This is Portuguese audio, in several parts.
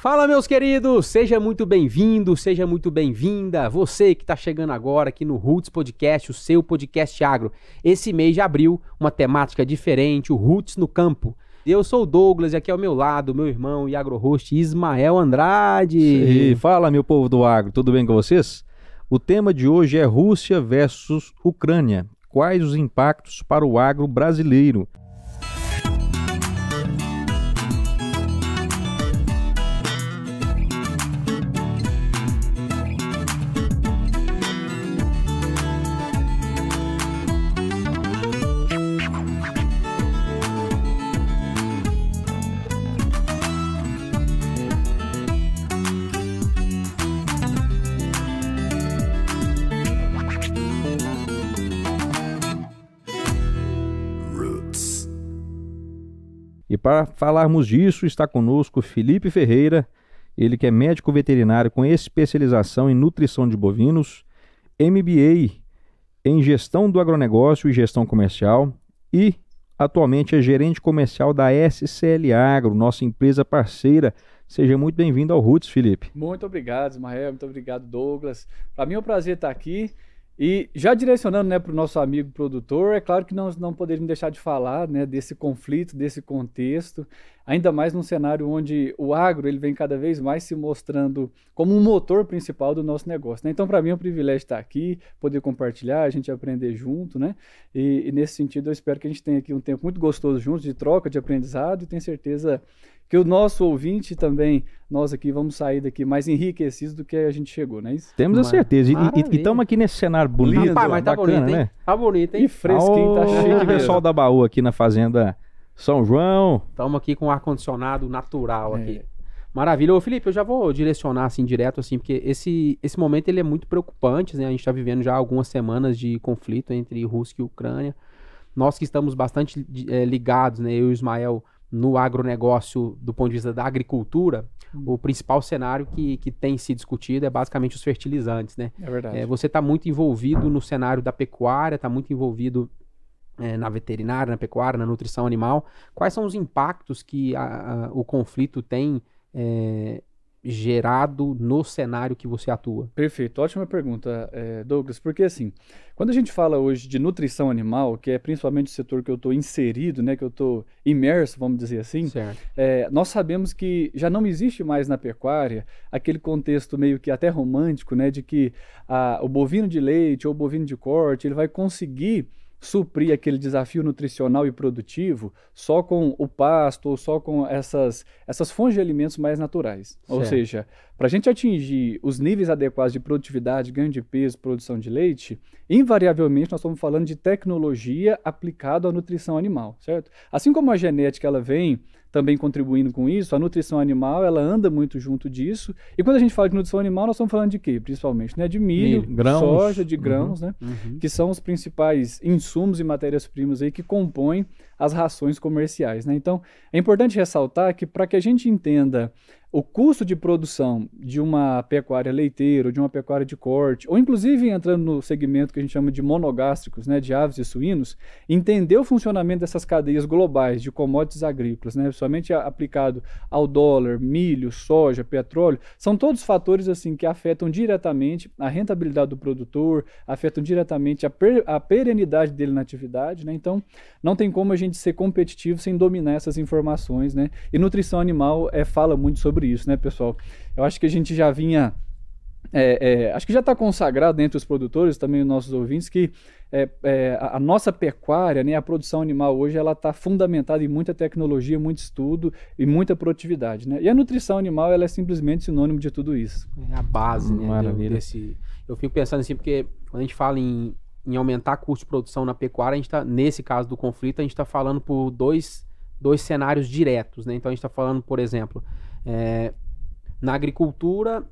Fala, meus queridos! Seja muito bem-vindo, seja muito bem-vinda. Você que está chegando agora aqui no Roots Podcast, o seu podcast agro. Esse mês de abril, uma temática diferente, o Roots no Campo. Eu sou o Douglas e aqui ao meu lado, meu irmão e agro-host Ismael Andrade. E fala, meu povo do agro, tudo bem com vocês? O tema de hoje é Rússia versus Ucrânia. Quais os impactos para o agro brasileiro? Para falarmos disso, está conosco Felipe Ferreira, ele que é médico veterinário com especialização em nutrição de bovinos, MBA em gestão do agronegócio e gestão comercial e atualmente é gerente comercial da SCL Agro, nossa empresa parceira. Seja muito bem-vindo ao Roots, Felipe. Muito obrigado, Ismael. Muito obrigado, Douglas. Para mim é um prazer estar aqui. E já direcionando né, para o nosso amigo produtor, é claro que nós não poderíamos deixar de falar né, desse conflito, desse contexto, ainda mais num cenário onde o agro ele vem cada vez mais se mostrando como um motor principal do nosso negócio. Né? Então, para mim é um privilégio estar aqui, poder compartilhar, a gente aprender junto, né? E, e, nesse sentido, eu espero que a gente tenha aqui um tempo muito gostoso juntos, de troca, de aprendizado, e tenho certeza que o nosso ouvinte também, nós aqui vamos sair daqui mais enriquecidos do que a gente chegou, não é isso? Temos a certeza. E estamos aqui nesse cenário bonito, Rapaz, mas tá bacana, bonito, hein? né? Tá bonito, hein? E fresquinho, tá Ô, chique O mesmo. pessoal da Baú aqui na fazenda São João. Estamos aqui com ar-condicionado natural É. aqui. Maravilha. Ô, Felipe, eu já vou direcionar assim direto, assim, porque esse, esse momento ele é muito preocupante, né? A gente está vivendo já algumas semanas de conflito entre Rússia e Ucrânia. Nós que estamos bastante eh, ligados, né? Eu e o Ismael, no agronegócio do ponto de vista da agricultura, o principal cenário que, que tem se discutido é basicamente os fertilizantes, né? É verdade. É, você está muito envolvido no cenário da pecuária, está muito envolvido é, na veterinária, na pecuária, na nutrição animal. Quais são os impactos que a- a- o conflito tem é, gerado no cenário que você atua? Perfeito, ótima pergunta, eh, Douglas, porque assim, quando a gente fala hoje de nutrição animal, que é principalmente o setor que eu estou inserido, né, que eu estou imerso, vamos dizer assim. É, nós sabemos que já não existe mais na pecuária aquele contexto meio que até romântico, né, de que a- o bovino de leite ou o bovino de corte ele vai conseguir suprir aquele desafio nutricional e produtivo só com o pasto ou só com essas, essas fontes de alimentos mais naturais. Ou Certo. seja, para a gente atingir os níveis adequados de produtividade, ganho de peso, produção de leite, invariavelmente nós estamos falando de tecnologia aplicada à nutrição animal, certo? Assim como a genética ela vem também contribuindo com isso, a nutrição animal ela anda muito junto disso. E quando a gente fala de nutrição animal, nós estamos falando de quê? Principalmente, né? De milho, Milho, grãos. soja, de Uhum. grãos, né? Uhum. Que são os principais insumos e matérias-primas aí que compõem as rações comerciais, né? Então, é importante ressaltar que para que a gente entenda o custo de produção de uma pecuária leiteira, ou de uma pecuária de corte, ou inclusive entrando no segmento que a gente chama de monogástricos, né, de aves e suínos, entender o funcionamento dessas cadeias globais de commodities agrícolas, né, somente aplicado ao dólar, milho, soja, petróleo, são todos fatores assim que afetam diretamente a rentabilidade do produtor, afetam diretamente a, per- a perenidade dele na atividade, né? Então, não tem como a gente ser competitivo sem dominar essas informações, né? E nutrição animal é, fala muito sobre isso, né, pessoal? Eu acho que a gente já vinha. é, é, acho que já está consagrado entre os produtores, também os nossos ouvintes, que é, é, a, a nossa pecuária, né, a produção animal hoje, ela está fundamentada em muita tecnologia, muito estudo e muita produtividade. Né? E a nutrição animal ela é simplesmente sinônimo de tudo isso. É a base, né? Maravilha. Desse... Eu fico pensando assim, porque quando a gente fala em, em aumentar custo de produção na pecuária, a gente tá, nesse caso do conflito, a gente está falando por dois, dois cenários diretos, né? Então a gente está falando, por exemplo, é, na agricultura,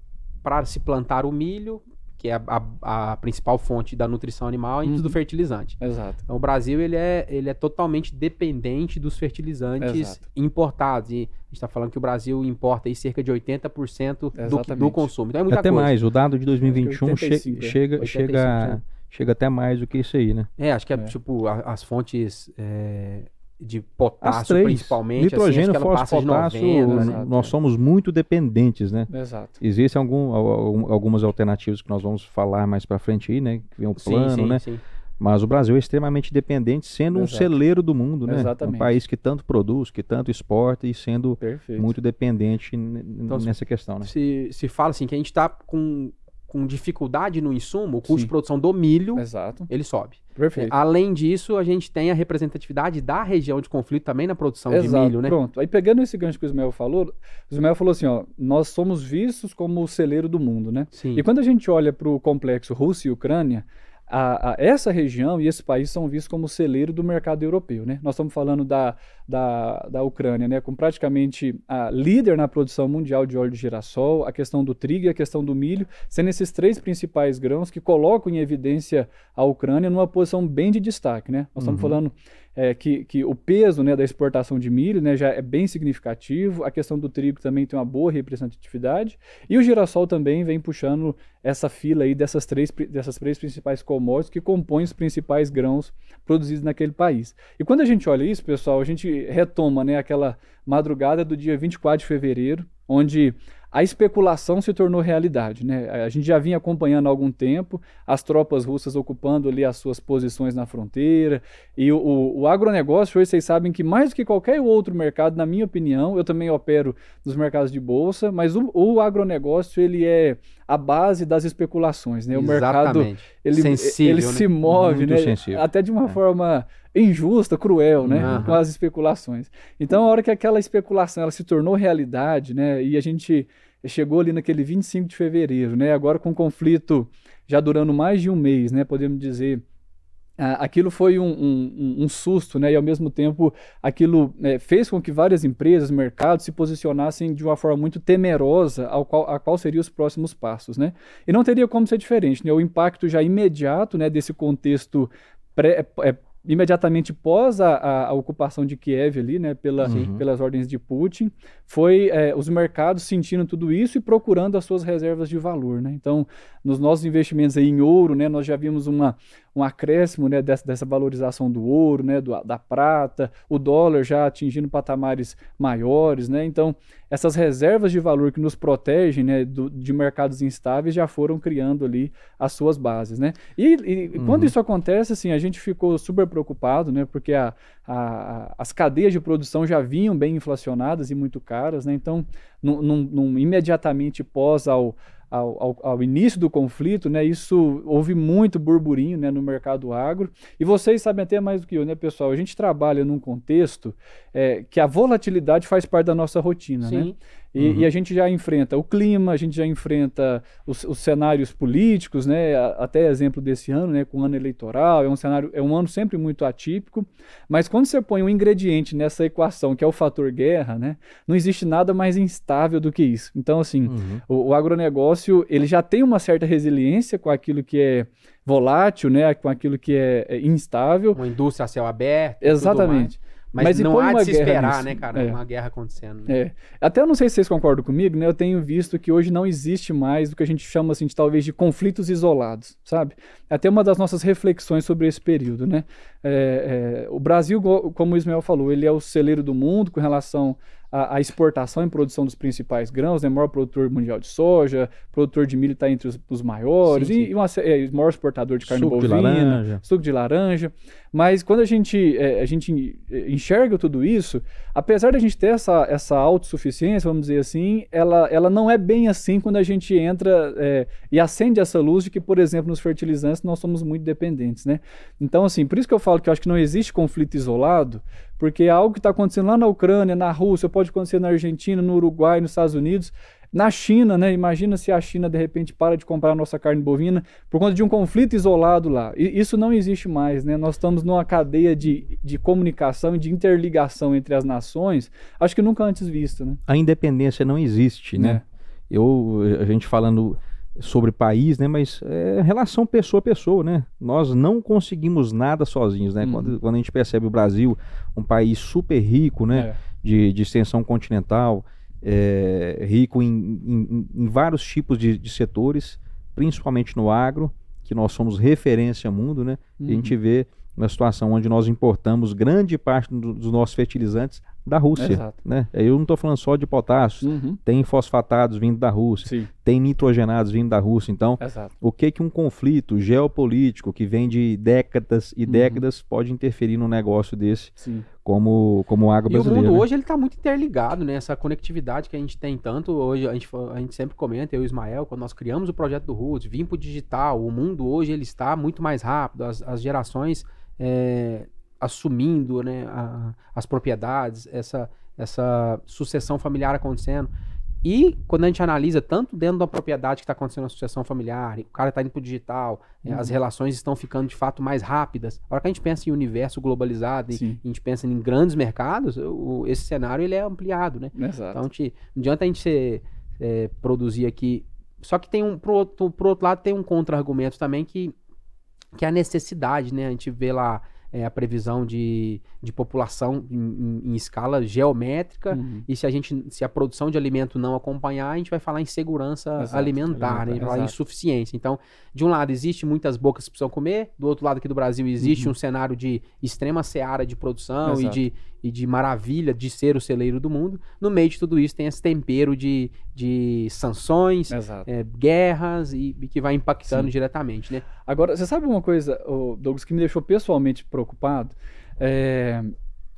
para se plantar o milho, que é a, a- a principal fonte da nutrição animal, a gente Uhum. do fertilizante. Exato. Então, o Brasil ele é, ele é totalmente dependente dos fertilizantes Exato. importados. E a gente está falando que o Brasil importa aí cerca de 80% do, do consumo. Então é muita Até coisa. mais, o dado de 2021 che- 85, é. chega, 85, chega? Chega até mais do que isso aí, né? É, acho que é, É. tipo a- as fontes é, de As potássio, três, principalmente. nitrogênio, assim, que ela fósforo, passa de potássio, 90, né? Exato, nós é. somos muito dependentes, né? Exato. Existem algum, al- algumas alternativas que nós vamos falar mais para frente aí, né? Que vem um Sim, plano, sim, né? sim. Mas o Brasil é extremamente dependente, sendo um Exato. celeiro do mundo, né? Exatamente. Um país que tanto produz, que tanto exporta e sendo Perfeito. muito dependente Então, nessa questão, né? Se, se fala assim que a gente está com, com dificuldade no insumo, o custo Sim. de produção do milho, Exato. ele sobe. Perfeito. Além disso, a gente tem a representatividade da região de conflito também na produção de Exato. milho, né? Pronto. Aí pegando esse gancho que o Ismael falou, o Ismael falou assim, ó, nós somos vistos como o celeiro do mundo, né? Sim. E quando a gente olha para o complexo Rússia e Ucrânia, a- a- essa região e esse país são vistos como celeiro do mercado europeu. Né? Nós estamos falando da, da, da Ucrânia, né? com praticamente a líder na produção mundial de óleo de girassol, a questão do trigo e a questão do milho, sendo esses três principais grãos que colocam em evidência a Ucrânia numa posição bem de destaque. Né? Nós estamos Uhum. falando é, que, que o peso né, da exportação de milho né, já é bem significativo, a questão do trigo também tem uma boa representatividade, e o girassol também vem puxando essa fila aí dessas três, dessas três principais commodities que compõem os principais grãos produzidos naquele país. E quando a gente olha isso, pessoal, a gente retoma né, aquela madrugada do dia 24 de fevereiro, onde a especulação se tornou realidade. Né? A gente já vinha acompanhando há algum tempo as tropas russas ocupando ali as suas posições na fronteira. E o, o, o agronegócio, hoje vocês sabem que mais do que qualquer outro mercado, na minha opinião, eu também opero nos mercados de bolsa, mas o, o agronegócio ele é a base das especulações. Né? O mercado Exatamente. ele, Sensível, ele né? se move, Muito né? sensível. Até de uma É. forma injusta, cruel, né? Aham. Com as especulações. Então, a hora que aquela especulação ela se tornou realidade, né? E a gente chegou ali naquele 25 de fevereiro, né? Agora com o conflito já durando mais de um mês, né? Podemos dizer. Aquilo foi um, um- um- susto, né? E ao mesmo tempo aquilo eh, fez com que várias empresas, mercados se posicionassem de uma forma muito temerosa ao qual, a qual seriam os próximos passos, né? E não teria como ser diferente, né? O impacto já imediato, né? Desse contexto pré, é, imediatamente pós a, a- a ocupação de Kiev ali, né, pela, Sim. pelas ordens de Putin, foi é, os mercados sentindo tudo isso e procurando as suas reservas de valor, né? Então, nos nossos investimentos aí em ouro, né, nós já vimos uma, um acréscimo, né, dessa, dessa valorização do ouro, né, do- da prata, o dólar já atingindo patamares maiores, né? Então, essas reservas de valor que nos protegem, né, do- de mercados instáveis já foram criando ali as suas bases, né? E, e quando Uhum. isso acontece, assim, a gente ficou super preocupado, né? Porque a, a- a- as cadeias de produção já vinham bem inflacionadas e muito caras, né? Então, num, num- num- imediatamente pós ao, ao, ao- início do conflito, né? Isso houve muito burburinho, né? No mercado agro. E vocês sabem até mais do que eu, né, pessoal? A gente trabalha num contexto é, que a volatilidade faz parte da nossa rotina, né? E, Uhum. e a gente já enfrenta o clima, a gente já enfrenta os, os cenários políticos, né? Até exemplo desse ano, né? Com o ano eleitoral, é um cenário, é um ano sempre muito atípico. Mas quando você põe um ingrediente nessa equação, que é o fator guerra, né? Não existe nada mais instável do que isso. Então, assim, Uhum. o, o agronegócio ele já tem uma certa resiliência com aquilo que é volátil, né? Com aquilo que é, é instável. Uma indústria a céu aberto. Exatamente. Mas, Mas não há de se esperar, nisso. né, cara? É. Uma guerra acontecendo. né? É. Até eu não sei se vocês concordam comigo, né? Eu tenho visto que hoje não existe mais o que a gente chama assim de talvez de conflitos isolados, sabe? Até uma das nossas reflexões sobre esse período, né? É, é, o Brasil, como o Ismael falou, ele é o celeiro do mundo com relação à, à exportação e produção dos principais grãos, né? Maior produtor mundial de soja, produtor de milho está entre os, os maiores Sim, e, sim. e uma, sé- é, maior exportador de carne Suco de bovina, laranja. suco de laranja. Mas quando a gente, é, a gente enxerga tudo isso, apesar da gente ter essa, essa autossuficiência, vamos dizer assim, ela, ela não é bem assim quando a gente entra é, e acende essa luz de que, por exemplo, nos fertilizantes nós somos muito dependentes, né? Então, assim, por isso que eu falo que eu acho que não existe conflito isolado, porque é algo que está acontecendo lá na Ucrânia, na Rússia, pode acontecer na Argentina, no Uruguai, nos Estados Unidos, na China, né? Imagina se a China de repente para de comprar a nossa carne bovina por conta de um conflito isolado lá. E isso não existe mais, né? Nós estamos numa cadeia de, de comunicação e de interligação entre as nações, acho que nunca antes vista, né? A independência não existe, né? Eu, a gente falando sobre país, né? Mas é relação pessoa a pessoa, né? Nós não conseguimos nada sozinhos, né? Uhum. Quando, quando a gente percebe o Brasil, um país super rico, né? É. De, de extensão continental, é, rico em, em- em vários tipos de, de setores, principalmente no agro, que nós somos referência mundo, né? E a gente Uhum. vê uma situação onde nós importamos grande parte do, dos nossos fertilizantes da Rússia. Exato. Né? Eu não estou falando só de potássio, Uhum. tem fosfatados vindo da Rússia, Sim, tem nitrogenados vindo da Rússia. Então, exato. o que que um conflito geopolítico que vem de décadas e Uhum. décadas pode interferir num negócio desse Sim. como, como o E o mundo né? hoje ele está muito interligado, né? Essa conectividade que a gente tem tanto hoje, a gente, a gente sempre comenta, eu e o Ismael, quando nós criamos o projeto do Roots, vim para o digital, o mundo hoje ele está muito mais rápido, as, as gerações é, assumindo né, a- as propriedades, essa, essa sucessão familiar acontecendo. E quando a gente analisa tanto dentro da propriedade que está acontecendo a sucessão familiar, o cara está indo para o digital, é, as Uhum. relações estão ficando de fato mais rápidas. A hora que a gente pensa em universo globalizado, e a gente pensa em grandes mercados, o- esse cenário ele é ampliado, né? Exato. Então, te, não adianta a gente ser, é, produzir aqui. Só que tem um, pro outro, pro outro lado, tem um contra-argumento também que, que é a necessidade, né? A gente vê lá é, a previsão de, de população em, em- escala geométrica. Uhum. E se a gente, se a produção de alimento não acompanhar, a gente vai falar em segurança Exato, alimentar, né? Falar em insuficiência. Então, de um lado existe muitas bocas que precisam comer, do outro lado aqui do Brasil existe um cenário de extrema seara de produção e Uhum. Exato. de, e de maravilha de ser o celeiro do mundo. No meio de tudo isso tem esse tempero de, de sanções, é, guerras e, e que vai impactando Sim. diretamente, né? Agora, você sabe uma coisa, Douglas, que me deixou pessoalmente preocupado? É,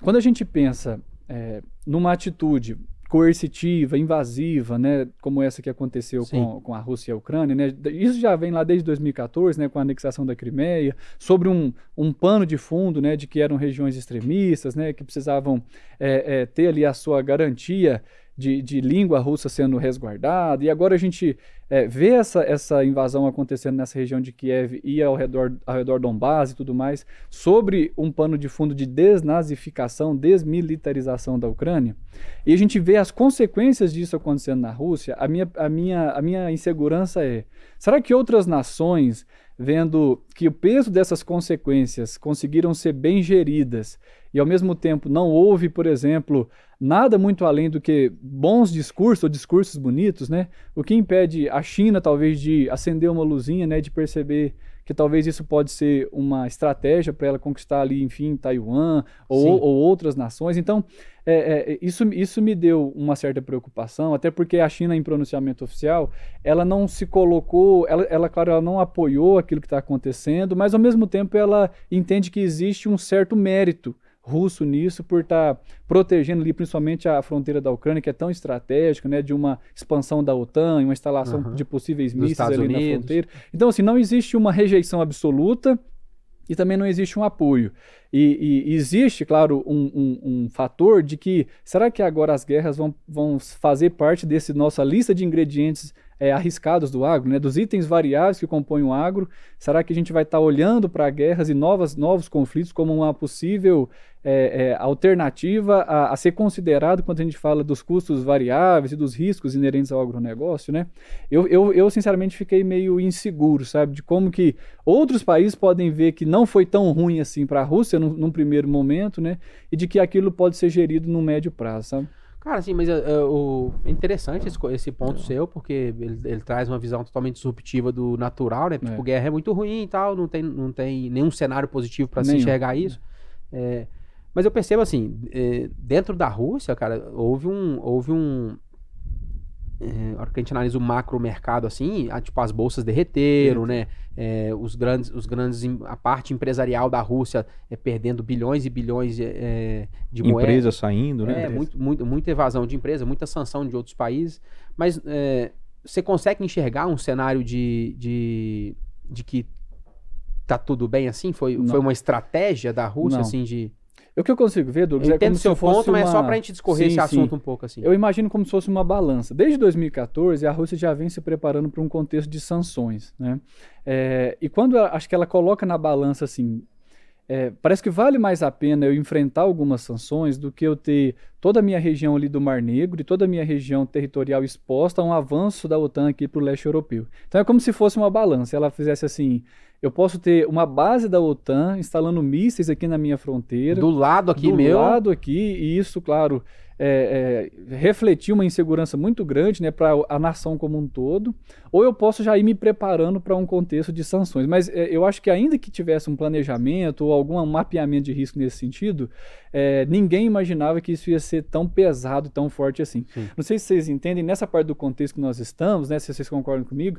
quando a gente pensa é, numa atitude coercitiva, invasiva, né, como essa que aconteceu Sim. com, com a Rússia e a Ucrânia, né, isso já vem lá desde 2014, né, com a anexação da Crimeia, sobre um, um pano de fundo, né, de que eram regiões extremistas, né, que precisavam é, é, ter ali a sua garantia de, de língua russa sendo resguardada, e agora a gente é, vê essa, essa invasão acontecendo nessa região de Kiev e ao redor, ao redor Donbass e tudo mais, sobre um pano de fundo de desnazificação, desmilitarização da Ucrânia, e a gente vê as consequências disso acontecendo na Rússia, a minha, a minha, a minha insegurança é, será que outras nações, vendo que o peso dessas consequências conseguiram ser bem geridas, e ao mesmo tempo não houve, por exemplo, nada muito além do que bons discursos ou discursos bonitos, né? O que impede a China talvez de acender uma luzinha, né, de perceber que talvez isso pode ser uma estratégia para ela conquistar ali, enfim, Taiwan ou, ou outras nações. Então, é, é, isso, isso me deu uma certa preocupação, até porque a China, em pronunciamento oficial, ela não se colocou, ela, ela claro, ela não apoiou aquilo que está acontecendo, mas ao mesmo tempo ela entende que existe um certo mérito russo nisso por estar protegendo ali principalmente a fronteira da Ucrânia, que é tão estratégica, né, de uma expansão da OTAN, uma instalação Aham. de possíveis mísseis ali na Unidos. fronteira. Então, assim, não existe uma rejeição absoluta e também não existe um apoio. E, e existe, claro, um, um- um fator de que será que agora as guerras vão, vão fazer parte desse nossa lista de ingredientes é, arriscados do agro, né, dos itens variáveis que compõem o agro? Será que a gente vai estar olhando para guerras e novas, novos conflitos como uma possível é, é, alternativa a, a ser considerado quando a gente fala dos custos variáveis e dos riscos inerentes ao agronegócio, né? Eu, eu, eu, sinceramente fiquei meio inseguro, sabe, de como que outros países podem ver que não foi tão ruim assim para a Rússia num, num primeiro momento, né? E de que aquilo pode ser gerido no médio prazo, sabe? Cara, assim, mas é, é, o, é interessante esse, esse ponto seu, porque ele, ele traz uma visão totalmente disruptiva do natural, né? Tipo, É. guerra é muito ruim e tal, não tem, não tem nenhum cenário positivo para se enxergar isso. É, mas eu percebo assim, é, dentro da Rússia, cara, houve um. Houve um é, a hora que a gente analisa o macro mercado assim, a- tipo, as bolsas derreteram, né? É, os grandes, os grandes, a parte empresarial da Rússia é perdendo bilhões e bilhões é, é, de moedas. Empresa saindo, né? É, muito, muito, muita evasão de empresa, muita sanção de outros países. Mas é, você consegue enxergar um cenário de, de, de que tá tudo bem assim? Foi, Não. foi uma estratégia da Rússia, Não. assim, de. O que eu consigo ver, Douglas, Eu é entendo como o seu se fosse ponto, mas é só uma- pra gente discorrer Sim, esse sim. assunto um pouco assim. Eu imagino como se fosse uma balança. Desde 2014, a Rússia já vem se preparando para um contexto de sanções. Né? É, e quando ela- acho que ela coloca na balança assim, é, parece que vale mais a pena eu enfrentar algumas sanções do que eu ter toda a minha região ali do Mar Negro e toda a minha região territorial exposta a um avanço da OTAN aqui para o leste europeu. Então é como se fosse uma balança. Ela fizesse assim: eu posso ter uma base da OTAN instalando mísseis aqui na minha fronteira Do lado aqui do meu. lado aqui, e isso, claro, é, é, refletir uma insegurança muito grande né, para a nação como um todo, ou eu posso já ir me preparando para um contexto de sanções. Mas é, eu acho que ainda que tivesse um planejamento ou algum mapeamento de risco nesse sentido, é, ninguém imaginava que isso ia ser tão pesado, tão forte assim. Sim. Não sei se vocês entendem, nessa parte do contexto que nós estamos, né, se vocês concordam comigo,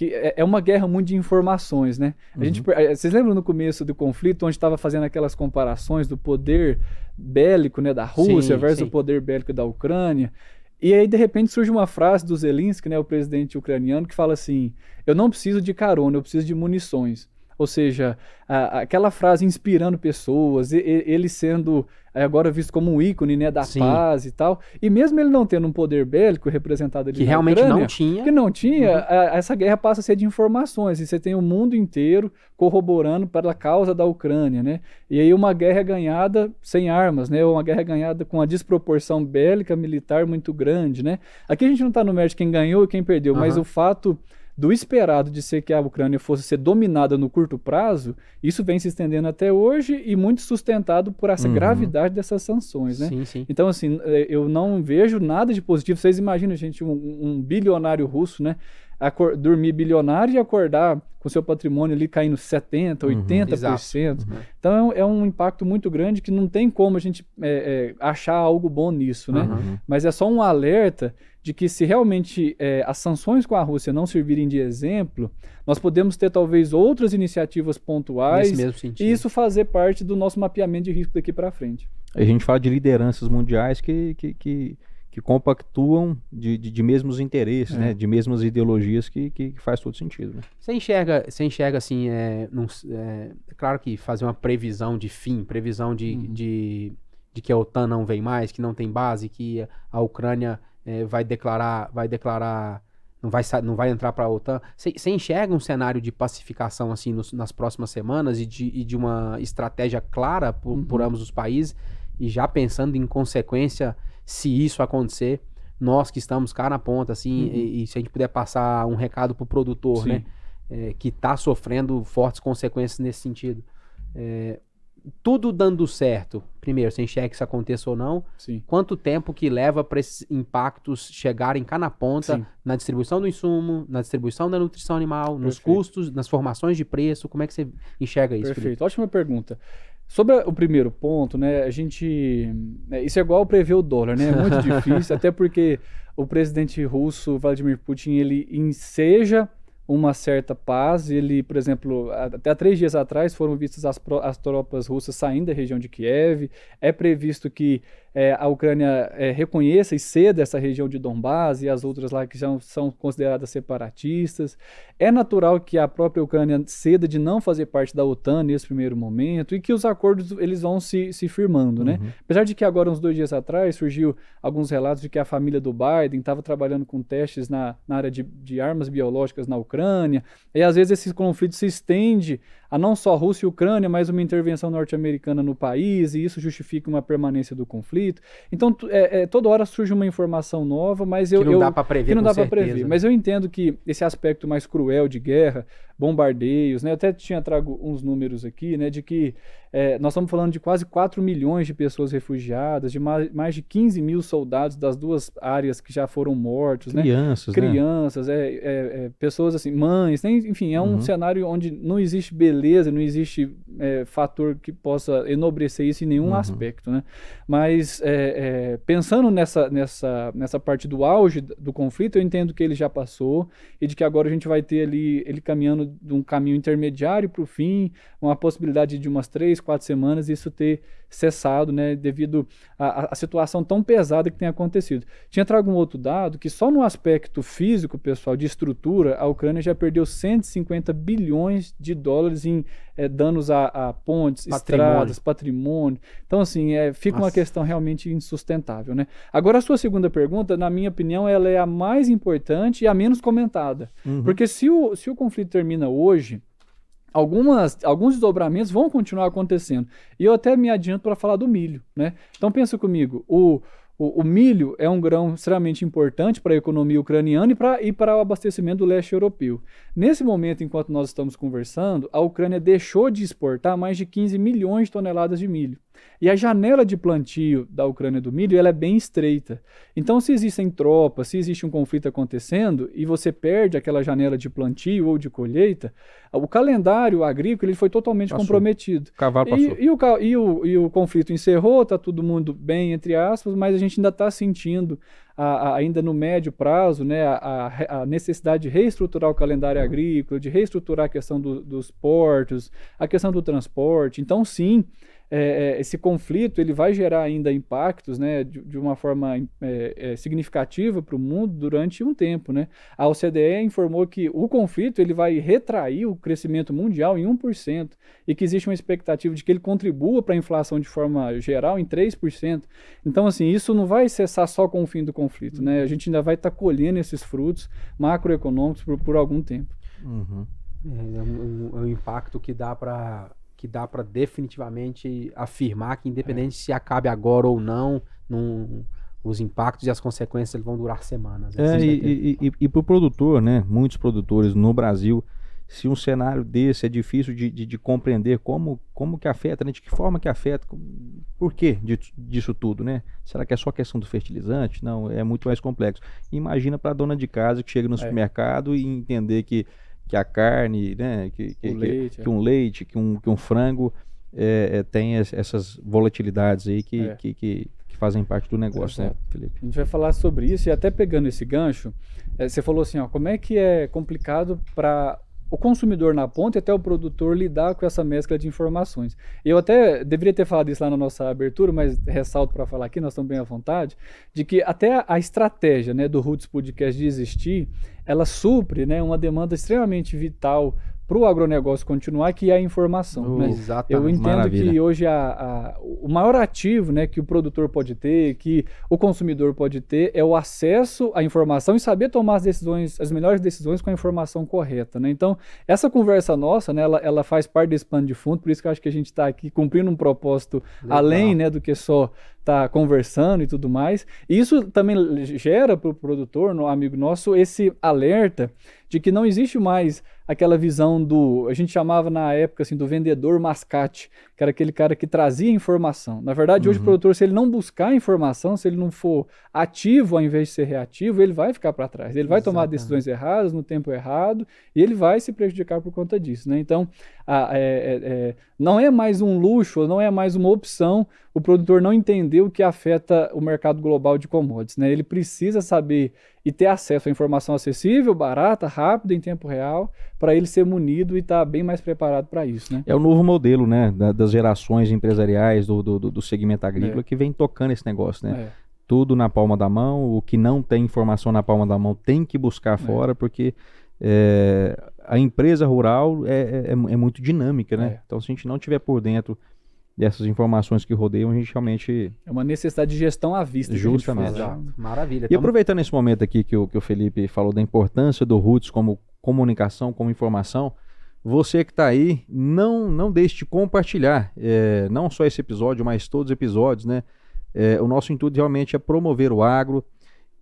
que é, é uma guerra muito de informações, né? A gente, uhum. vocês lembram no começo do conflito, onde estava fazendo aquelas comparações do poder bélico né, da Rússia sim, versus sim. o poder bélico da Ucrânia? E aí, de repente, surge uma frase do Zelensky, né, o presidente ucraniano, que fala assim: Eu não preciso de carona, eu preciso de munições. Ou seja, a, aquela frase inspirando pessoas, e, ele sendo é, agora visto como um ícone né, da Sim. paz e tal. E mesmo ele não tendo um poder bélico representado ali que realmente Ucrânia, não tinha, que não tinha, uhum. a, essa guerra passa a ser de informações. E você tem o mundo inteiro corroborando para a causa da Ucrânia, né? E aí uma guerra é ganhada sem armas, né? Uma guerra ganhada com uma desproporção bélica militar muito grande, né? Aqui a gente não está no mérito quem ganhou e quem perdeu, uhum. mas o fato do esperado de ser que a Ucrânia fosse ser dominada no curto prazo, isso vem se estendendo até hoje e muito sustentado por essa uhum. gravidade dessas sanções, né? Sim, sim. Então, assim, é, eu não vejo nada de positivo. Vocês imaginam, gente, um, um bilionário russo, né? Dormir bilionário e acordar com seu patrimônio ali caindo 70%, 80%. Uhum. Então é um, é um, impacto muito grande que não tem como a gente é, é, achar algo bom nisso, né? Uhum. Mas é só um alerta de que se realmente é, as sanções com a Rússia não servirem de exemplo, nós podemos ter talvez outras iniciativas pontuais e isso fazer parte do nosso mapeamento de risco daqui para frente. A gente fala de lideranças mundiais que, que, que, que compactuam de, de, de, mesmos interesses, é. né? de mesmas ideologias que, que, faz todo sentido. Né? Você enxerga, você enxerga assim, é, num, é, é, claro que fazer uma previsão de fim, previsão de, uhum. de, de que a OTAN não vem mais, que não tem base, que a Ucrânia é, vai declarar, vai declarar, não vai, não vai entrar para a OTAN. Você enxerga um cenário de pacificação assim nos, nas próximas semanas e de, e de uma estratégia clara por, uhum. por, ambos os países e já pensando em consequência se isso acontecer, nós que estamos cá na ponta assim uhum. e, e, se a gente puder passar um recado para o produtor, Sim. né, é, que está sofrendo fortes consequências nesse sentido. É, tudo dando certo, primeiro, você enxerga que isso aconteça ou não, Sim. quanto tempo que leva para esses impactos chegarem cá na ponta, Sim. na distribuição do insumo, na distribuição da nutrição animal, Perfeito. nos custos, nas formações de preço, como é que você enxerga isso? Perfeito, Felipe? ótima pergunta. Sobre o primeiro ponto, né, a gente, é, isso é igual prever o dólar, né, é muito difícil, até porque o presidente russo, Vladimir Putin, ele enseja uma certa paz. Ele, por exemplo, até três dias atrás foram vistas as, as tropas russas saindo da região de Kiev. É previsto que é, a Ucrânia é, reconheça e ceda essa região de Donbás e as outras lá que já são consideradas separatistas. É natural que a própria Ucrânia ceda de não fazer parte da OTAN nesse primeiro momento e que os acordos eles vão se, se firmando, né? uhum. né? Apesar de que agora, uns dois dias atrás, surgiu alguns relatos de que a família do Biden estava trabalhando com testes na, na área de, de armas biológicas na Ucrânia, e às vezes esse conflito se estende a não só Rússia e Ucrânia, mas uma intervenção norte-americana no país, e isso justifica uma permanência do conflito. Então, é, é, toda hora surge uma informação nova, mas eu. Que não eu, dá para prever. Que não dá para prever. Mas eu entendo que esse aspecto mais cruel de guerra, bombardeios, né? Eu até tinha trago uns números aqui, né? De que é, nós estamos falando de quase 4 milhões de pessoas refugiadas, de mais, mais de 15 mil soldados das duas áreas que já foram mortos. Né? Crianças, né? Crianças, né? é, é, pessoas assim, mães, né? enfim, é um uhum. cenário onde não existe beleza, não existe é, fator que possa enobrecer isso em nenhum uhum. aspecto. Né? Mas é, é, pensando nessa, nessa, nessa parte do auge do conflito, eu entendo que ele já passou e de que agora a gente vai ter ali ele caminhando de um caminho intermediário para o fim, uma possibilidade de umas três, quatro semanas isso ter cessado, né, devido à situação tão pesada que tem acontecido. Tinha trago um outro dado que só no aspecto físico, pessoal, de estrutura, a Ucrânia já perdeu 150 bilhões de dólares em é, danos a, a pontes, patrimônio. estradas, patrimônio. Então, assim, é, fica Nossa. uma questão realmente insustentável, né? Agora, a sua segunda pergunta, na minha opinião, ela é a mais importante e a menos comentada. Uhum. Porque se o, se o conflito termina hoje, algumas, alguns desdobramentos vão continuar acontecendo. E eu até me adianto para falar do milho. Né? Então pensa comigo, o, o, o milho é um grão extremamente importante para a economia ucraniana e para, e o abastecimento do leste europeu. Nesse momento, enquanto nós estamos conversando, a Ucrânia deixou de exportar mais de 15 milhões de toneladas de milho. E a janela de plantio da Ucrânia do milho ela é bem estreita. Então, se existem tropas, se existe um conflito acontecendo e você perde aquela janela de plantio ou de colheita, o calendário agrícola ele foi totalmente Passou. comprometido. O cavalo passou. E, e, o, e, o, e o conflito encerrou, está todo mundo bem, entre aspas, mas a gente ainda está sentindo, a, a, ainda no médio prazo, né, a, a, necessidade de reestruturar o calendário agrícola, de reestruturar a questão do, dos portos, a questão do transporte. Então, sim, é, é, esse conflito ele vai gerar ainda impactos né, de, de uma forma é, é significativa para o mundo durante um tempo. Né? A OCDE informou que o conflito ele vai retrair o crescimento mundial em 1% e que existe uma expectativa de que ele contribua para a inflação de forma geral em 3%. Então, assim, isso não vai cessar só com o fim do conflito. Né? A gente ainda vai estar tá colhendo esses frutos macroeconômicos por, por algum tempo. Uhum. É, é, um, é um impacto que dá para que dá para definitivamente afirmar que, independente é. se acabe agora ou não, num, os impactos e as consequências vão durar semanas. Né? É, e, e, e para o produtor, né? Muitos produtores no Brasil, se um cenário desse é difícil de, de, de, compreender como, como que afeta, né? de que forma que afeta, por que disso tudo, né? Será que é só questão do fertilizante? Não, é muito mais complexo. Imagina para a dona de casa que chega no é. supermercado e entender que que a carne, né, que, que, leite, que, que um leite, que um, que um frango é, é, tem essas volatilidades aí que, é. que, que, fazem parte do negócio, né, Felipe? A gente vai falar sobre isso e até pegando esse gancho, é, você falou assim, ó, como é que é complicado para o consumidor na ponta e até o produtor lidar com essa mescla de informações. Eu até deveria ter falado isso lá na nossa abertura, mas ressalto para falar aqui, nós estamos bem à vontade, de que até a estratégia né, do Roots Podcast de existir, ela supre né, uma demanda extremamente vital para o agronegócio continuar, que é a informação. Uh, né? Exatamente. Eu entendo Maravilha. que hoje a, a, o maior ativo né, que o produtor pode ter, que o consumidor pode ter, é o acesso à informação e saber tomar as decisões, as melhores decisões com a informação correta. Né? Então, essa conversa nossa, né, ela, ela faz parte desse plano de fundo, por isso que eu acho que a gente está aqui cumprindo um propósito Legal. além né, do que só tá conversando e tudo mais. E isso também gera para o produtor, no amigo nosso, esse alerta de que não existe mais aquela visão do, a gente chamava na época assim do vendedor mascate, que era aquele cara que trazia informação. Na verdade, uhum. hoje o produtor, se ele não buscar informação, se ele não for ativo ao invés de ser reativo, ele vai ficar para trás. Ele vai Exatamente. tomar decisões erradas no tempo errado e ele vai se prejudicar por conta disso, né? Então, a, é, é, é, não é mais um luxo, não é mais uma opção o produtor não entender o que afeta o mercado global de commodities, né? Ele precisa saber e ter acesso à informação acessível, barata, rápida, em tempo real, para ele ser munido e estar tá bem mais preparado para isso. Né? É o novo modelo né, da, das gerações empresariais do, do, do segmento agrícola é. que vem tocando esse negócio. Né? É. Tudo na palma da mão, o que não tem informação na palma da mão tem que buscar é. fora, porque é, a empresa rural é, é, é, é muito dinâmica. Né? É. Então, se a gente não tiver por dentro dessas informações que rodeiam, a gente realmente. É uma necessidade de gestão à vista. Justamente. Maravilha. E aproveitando esse momento aqui que o, que o Felipe falou da importância do Roots como comunicação, como informação, você que está aí, não, não deixe de compartilhar, é, não só esse episódio, mas todos os episódios, né? É, o nosso intuito realmente é promover o agro.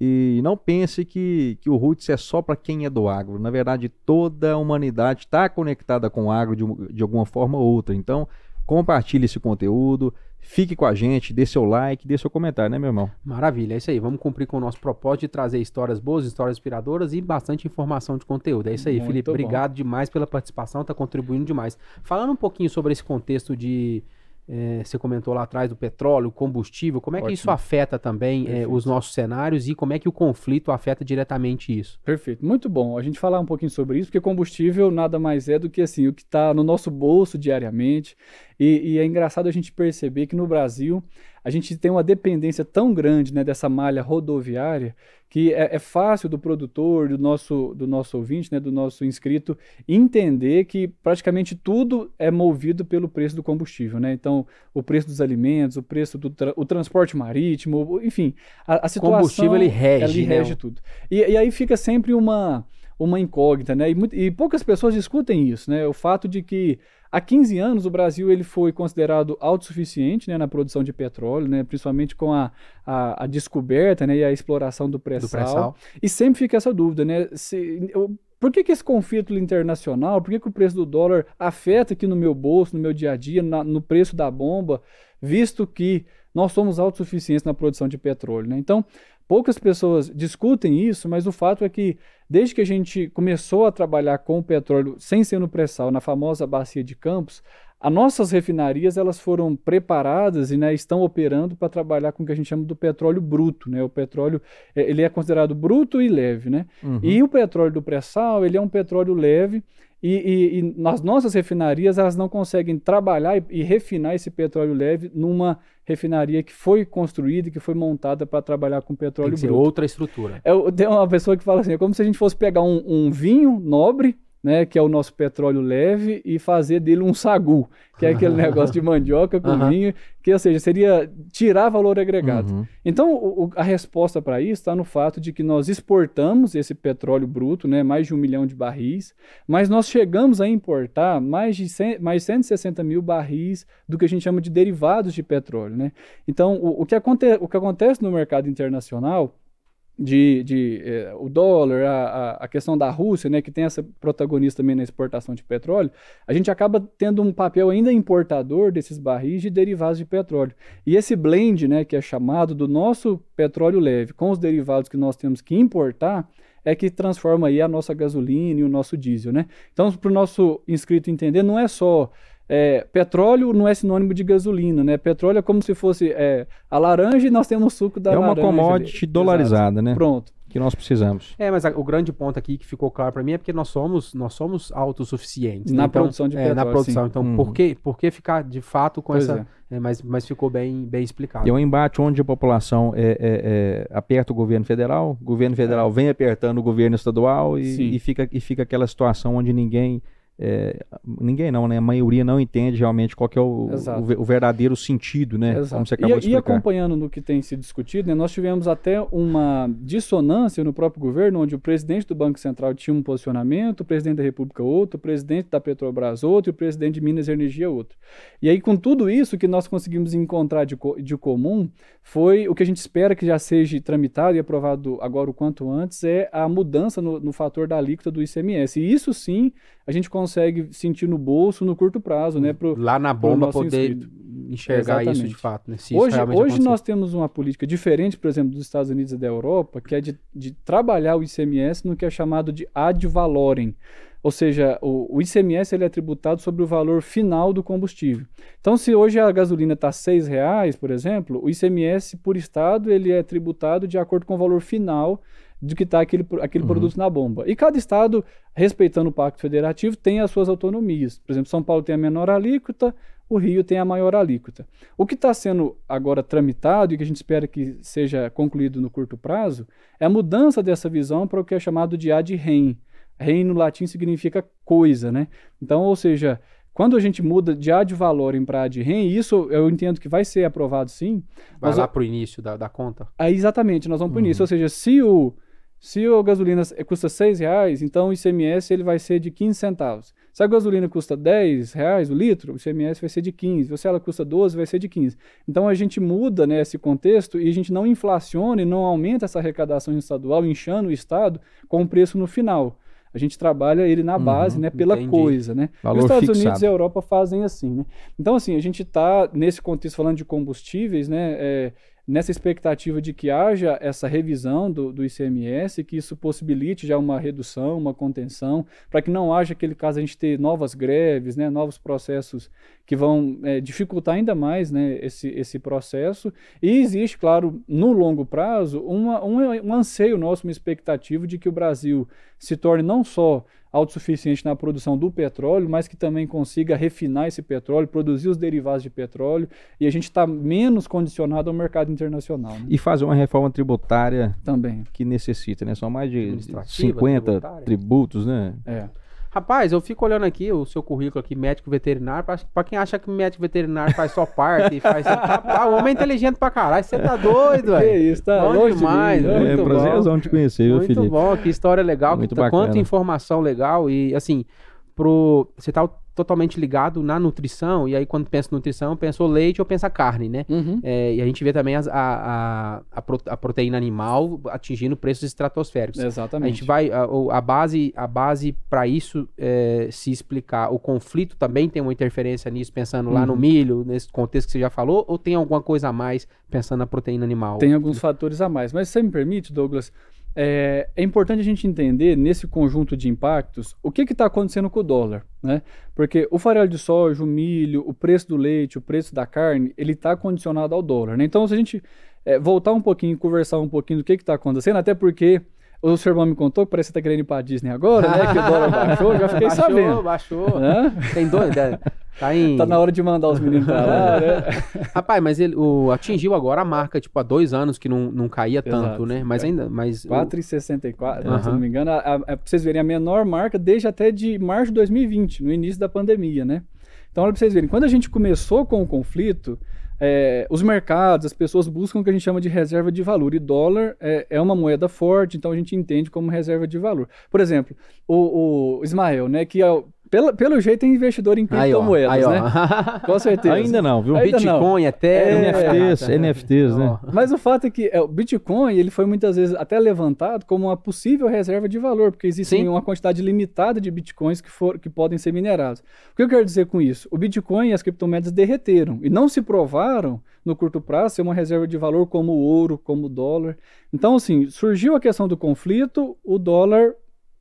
E não pense que, que o Roots é só para quem é do agro. Na verdade, toda a humanidade está conectada com o agro de, de alguma forma ou outra. Então, compartilhe esse conteúdo, fique com a gente, dê seu like, dê seu comentário, né, meu irmão? Maravilha, é isso aí. Vamos cumprir com o nosso propósito de trazer histórias boas, histórias inspiradoras e bastante informação de conteúdo. É isso aí, Muito Felipe. Bom. Obrigado demais pela participação, está contribuindo demais. Falando um pouquinho sobre esse contexto de é, você comentou lá atrás do petróleo, combustível, como é Ótimo. que isso afeta também é, os nossos cenários e como é que o conflito afeta diretamente isso? Perfeito, muito bom a gente falar um pouquinho sobre isso, porque combustível nada mais é do que assim, o que está no nosso bolso diariamente. E, e, é engraçado a gente perceber que no Brasil a gente tem uma dependência tão grande né, dessa malha rodoviária que é, é, fácil do produtor, do nosso, do nosso ouvinte, né, do nosso inscrito, entender que praticamente tudo é movido pelo preço do combustível. Né? Então, o preço dos alimentos, o preço do tra o transporte marítimo, enfim, a, a situação... O combustível, ele rege, ele né? rege tudo. E, e aí fica sempre uma uma incógnita, né? E, e, poucas pessoas discutem isso, né? O fato de que Há 15 anos, o Brasil ele foi considerado autossuficiente né, na produção de petróleo, né, principalmente com a, a, a descoberta né, e a exploração do pré-sal. Pré e sempre fica essa dúvida, né? Se, eu, por que, que esse conflito internacional, por que, que o preço do dólar afeta aqui no meu bolso, no meu dia a dia, na, no preço da bomba, visto que nós somos autossuficientes na produção de petróleo. Né? Então, poucas pessoas discutem isso, mas o fato é que desde que a gente começou a trabalhar com o petróleo sem ser no pré-sal, na famosa bacia de Campos, as nossas refinarias elas foram preparadas e né, estão operando para trabalhar com o que a gente chama do petróleo bruto. Né? O petróleo é, ele é considerado bruto e leve. Né? Uhum. E o petróleo do pré-sal ele é um petróleo leve e, e, e, nas nossas refinarias elas não conseguem trabalhar e, e, refinar esse petróleo leve numa refinaria que foi construída e que foi montada para trabalhar com petróleo Tem que bruto. outra estrutura. É, tem uma pessoa que fala assim, é como se a gente fosse pegar um, um vinho nobre né, que é o nosso petróleo leve, e fazer dele um sagu, que é aquele negócio de mandioca com uhum. vinho, que, ou seja, seria tirar valor agregado. Uhum. Então, o, a resposta para isso está no fato de que nós exportamos esse petróleo bruto, né, mais de um milhão de barris, mas nós chegamos a importar mais de 100, mais 160 mil barris do que a gente chama de derivados de petróleo. Né? Então, o, o, que aconte, o que acontece no mercado internacional de, de eh, o dólar, a, a questão da Rússia, né, que tem essa protagonista também na exportação de petróleo, a gente acaba tendo um papel ainda importador desses barris de derivados de petróleo. E esse blend, né, que é chamado do nosso petróleo leve com os derivados que nós temos que importar, é que transforma aí a nossa gasolina e o nosso diesel, né? Então, para o nosso inscrito entender, não é só é, petróleo não é sinônimo de gasolina, né? Petróleo é como se fosse é, a laranja e nós temos suco da laranja. É uma commodity ali. dolarizada, Exato. né? Pronto. Que nós precisamos. É, mas a, o grande ponto aqui que ficou claro para mim é porque nós somos nós somos autossuficientes. Na né? então, produção de petróleo. É, na produção. Sim. Então, uhum. por, que, por que ficar de fato com pois essa. É. é. mas, mas ficou bem, bem explicado. E é um embate onde a população é, é, é aperta o governo federal, o governo federal vem apertando o governo estadual e, e, fica, e fica aquela situação onde ninguém é, ninguém não, né? A maioria não entende realmente qual é o, o, o, verdadeiro sentido, né? Exato. Como você acabou e, de explicar. E acompanhando no que tem sido discutido, né, nós tivemos até uma dissonância no próprio governo, onde o presidente do Banco Central tinha um posicionamento, o presidente da República outro, o presidente da Petrobras outro e o presidente de Minas Energia outro. E aí, com tudo isso que nós conseguimos encontrar de, de comum, foi o que a gente espera que já seja tramitado e aprovado agora o quanto antes, é a mudança no, no fator da alíquota do ICMS. E isso sim a gente consegue sentir no bolso no curto prazo, né? Pro, Lá na bomba poder inscrito. enxergar Exatamente. isso de fato, né? Hoje hoje nós temos uma política diferente, por exemplo, dos Estados Unidos e da Europa, que é de, de trabalhar o ICMS no que é chamado de ad valorem. Ou seja, o, o, ICMS ele é tributado sobre o valor final do combustível. Então, se hoje a gasolina está R$ reais, por exemplo, o ICMS por estado ele é tributado de acordo com o valor final de que está aquele, aquele uhum. produto na bomba. E cada estado, respeitando o Pacto Federativo, tem as suas autonomias. Por exemplo, São Paulo tem a menor alíquota, o Rio tem a maior alíquota. O que está sendo agora tramitado e que a gente espera que seja concluído no curto prazo é a mudança dessa visão para o que é chamado de ad rem. Rem no latim significa coisa, né? Então, ou seja, quando a gente muda de ad valorem para ad rem, isso eu entendo que vai ser aprovado sim. Vai lá para o início da, da conta? Aí, exatamente, nós vamos para o início. Ou seja, se o se a gasolina custa 6 reais, então o ICMS ele vai ser de 15 centavos. Se a gasolina custa 10 reais o litro, o ICMS vai ser de 15. Se ela custa 12, vai ser de 15. Então a gente muda né, esse contexto e a gente não inflaciona e não aumenta essa arrecadação estadual, inchando o Estado com o preço no final. A gente trabalha ele na base, uhum, né, pela entendi. coisa, né? Valor Os Estados fixado. Unidos e a Europa fazem assim, né? Então, assim, a gente está nesse contexto falando de combustíveis, né? É, nessa expectativa de que haja essa revisão do, do ICMS, que isso possibilite já uma redução, uma contenção, para que não haja aquele caso a gente ter novas greves, né, novos processos que vão é, dificultar ainda mais né, esse, esse processo. E existe, claro, no longo prazo, uma, um, um anseio nosso, uma expectativa de que o Brasil se torne não só autossuficiente na produção do petróleo, mas que também consiga refinar esse petróleo, produzir os derivados de petróleo, e a gente está menos condicionado ao mercado internacional. Né? E fazer uma reforma tributária também que necessita, né? São mais de 50 tributária. tributos, né? É. Rapaz, eu fico olhando aqui o seu currículo aqui, médico veterinário, pra, pra quem acha que médico veterinário faz só parte, faz. Rapaz, o homem é inteligente pra caralho, você tá doido, velho. Que isso, tá bom longe demais. De mim, muito é, prazerzão te conhecer, Muito Felipe. bom, que história legal, muito que, quanta informação legal e, assim, pro. Você tá totalmente ligado na nutrição, e aí quando pensa em nutrição, pensa o leite ou pensa carne, né? Uhum. É, e a gente vê também as- a, a, a, pro- a proteína animal atingindo preços estratosféricos. Exatamente. A gente vai a, a base a base para isso é, se explicar o conflito também tem uma interferência nisso pensando lá no Uhum. milho nesse contexto que você já falou ou tem alguma coisa a mais pensando na proteína animal Tem alguns fatores a mais. Mas se você me permite, Douglas, é, é importante a gente entender nesse conjunto de impactos o que está acontecendo com o dólar, né? Porque o farelo de soja, o milho, o preço do leite, o preço da carne, ele está condicionado ao dólar, né? Então, se a gente é, voltar um pouquinho conversar um pouquinho do que está acontecendo, até porque o seu irmão me contou que parece que você está querendo ir para Disney agora, né? Que o dólar baixou, já fiquei baixou, sabendo. baixou Né? tem dois é, tá em Tá na hora de mandar os meninos para lá, né? rapaz mas ele o, atingiu agora a marca tipo há dois anos que não, não caía tanto Exato. né mas ainda mas o- 4,64, né, se não me engano, a, a, a- pra vocês verem, a menor marca desde até de março de 2020, no início da pandemia, né? Então, olha pra vocês verem, quando a gente começou com o conflito, é, os mercados, as pessoas buscam o que a gente chama de reserva de valor, e dólar é, é uma moeda forte, então a gente entende como reserva de valor. Por exemplo, o, o Ismael, né, que é, pelo, pelo jeito é investidor em aí, ó, criptomoedas, aí, ó. né? Com certeza. Ainda não, viu? Ainda não. Bitcoin até NFTs, NFTs, né? Mas o fato é que é, o Bitcoin ele foi muitas vezes até levantado como uma possível reserva de valor, porque existe Sim. uma quantidade limitada de Bitcoins que, for, que podem ser minerados. O que eu quero dizer com isso? O Bitcoin e as criptomoedas derreteram e não se provaram no curto prazo ser uma reserva de valor como o ouro, como o dólar. Então, assim, surgiu a questão do conflito, o dólar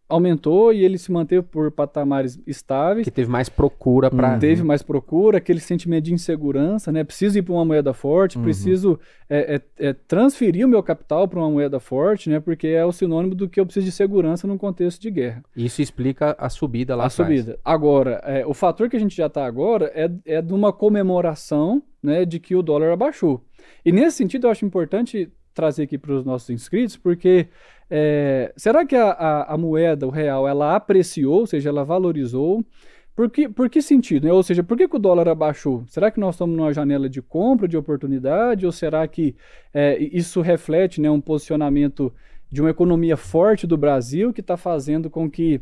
aumentou e ele se manteve por patamares estáveis. que teve mais procura para Teve mais procura, aquele sentimento de insegurança, né? Preciso ir para uma moeda forte, Uhum. preciso é, é, é, transferir o meu capital para uma moeda forte, né? Porque é o sinônimo do que eu preciso de segurança num contexto de guerra. Isso explica a subida lá a atrás. subida. Agora, é, o fator que a gente já está agora é, é de uma comemoração, né? De que o dólar abaixou. E nesse sentido, eu acho importante trazer aqui para os nossos inscritos, porque é, será que a, a, a moeda, o real, ela apreciou, ou seja, ela valorizou? Por que, por que sentido? Né? Ou seja, por que, que o dólar abaixou? Será que nós estamos numa janela de compra, de oportunidade? Ou será que é, isso reflete né, um posicionamento de uma economia forte do Brasil que está fazendo com que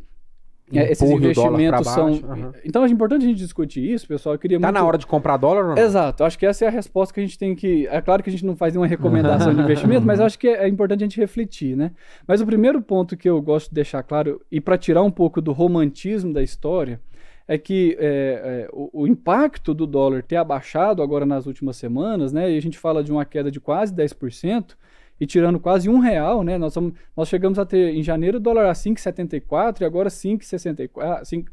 é, esses investimentos são. aham. Então é importante a gente discutir isso, pessoal. Eu queria Tá muito... na hora de comprar dólar ou não? Exato, acho que essa é a resposta que a gente tem que. É claro que a gente não faz nenhuma recomendação de investimento, mas acho que é, é importante a gente refletir, né? Mas o primeiro ponto que eu gosto de deixar claro, e para tirar um pouco do romantismo da história, é que é, é, o, o impacto do dólar ter abaixado agora nas últimas semanas, né? E a gente fala de uma queda de quase 10%. E tirando quase um real, né? Nós, somos- nós chegamos a ter em janeiro o dólar a 5,74 e agora 5,64,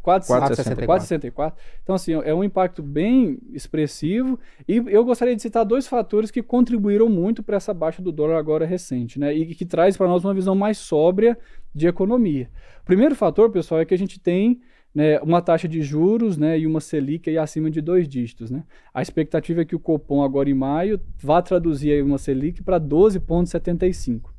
4,64. 4,64. Então, assim, é um impacto bem expressivo. E eu gostaria de citar dois fatores que contribuíram muito para essa baixa do dólar agora recente, né? E que traz para nós uma visão mais sóbria de economia. O primeiro fator, pessoal, é que a gente tem né, uma taxa de juros né, e uma Selic aí acima de dois dígitos. Né? A expectativa é que o Copom agora em maio vá traduzir aí uma Selic para 12,75.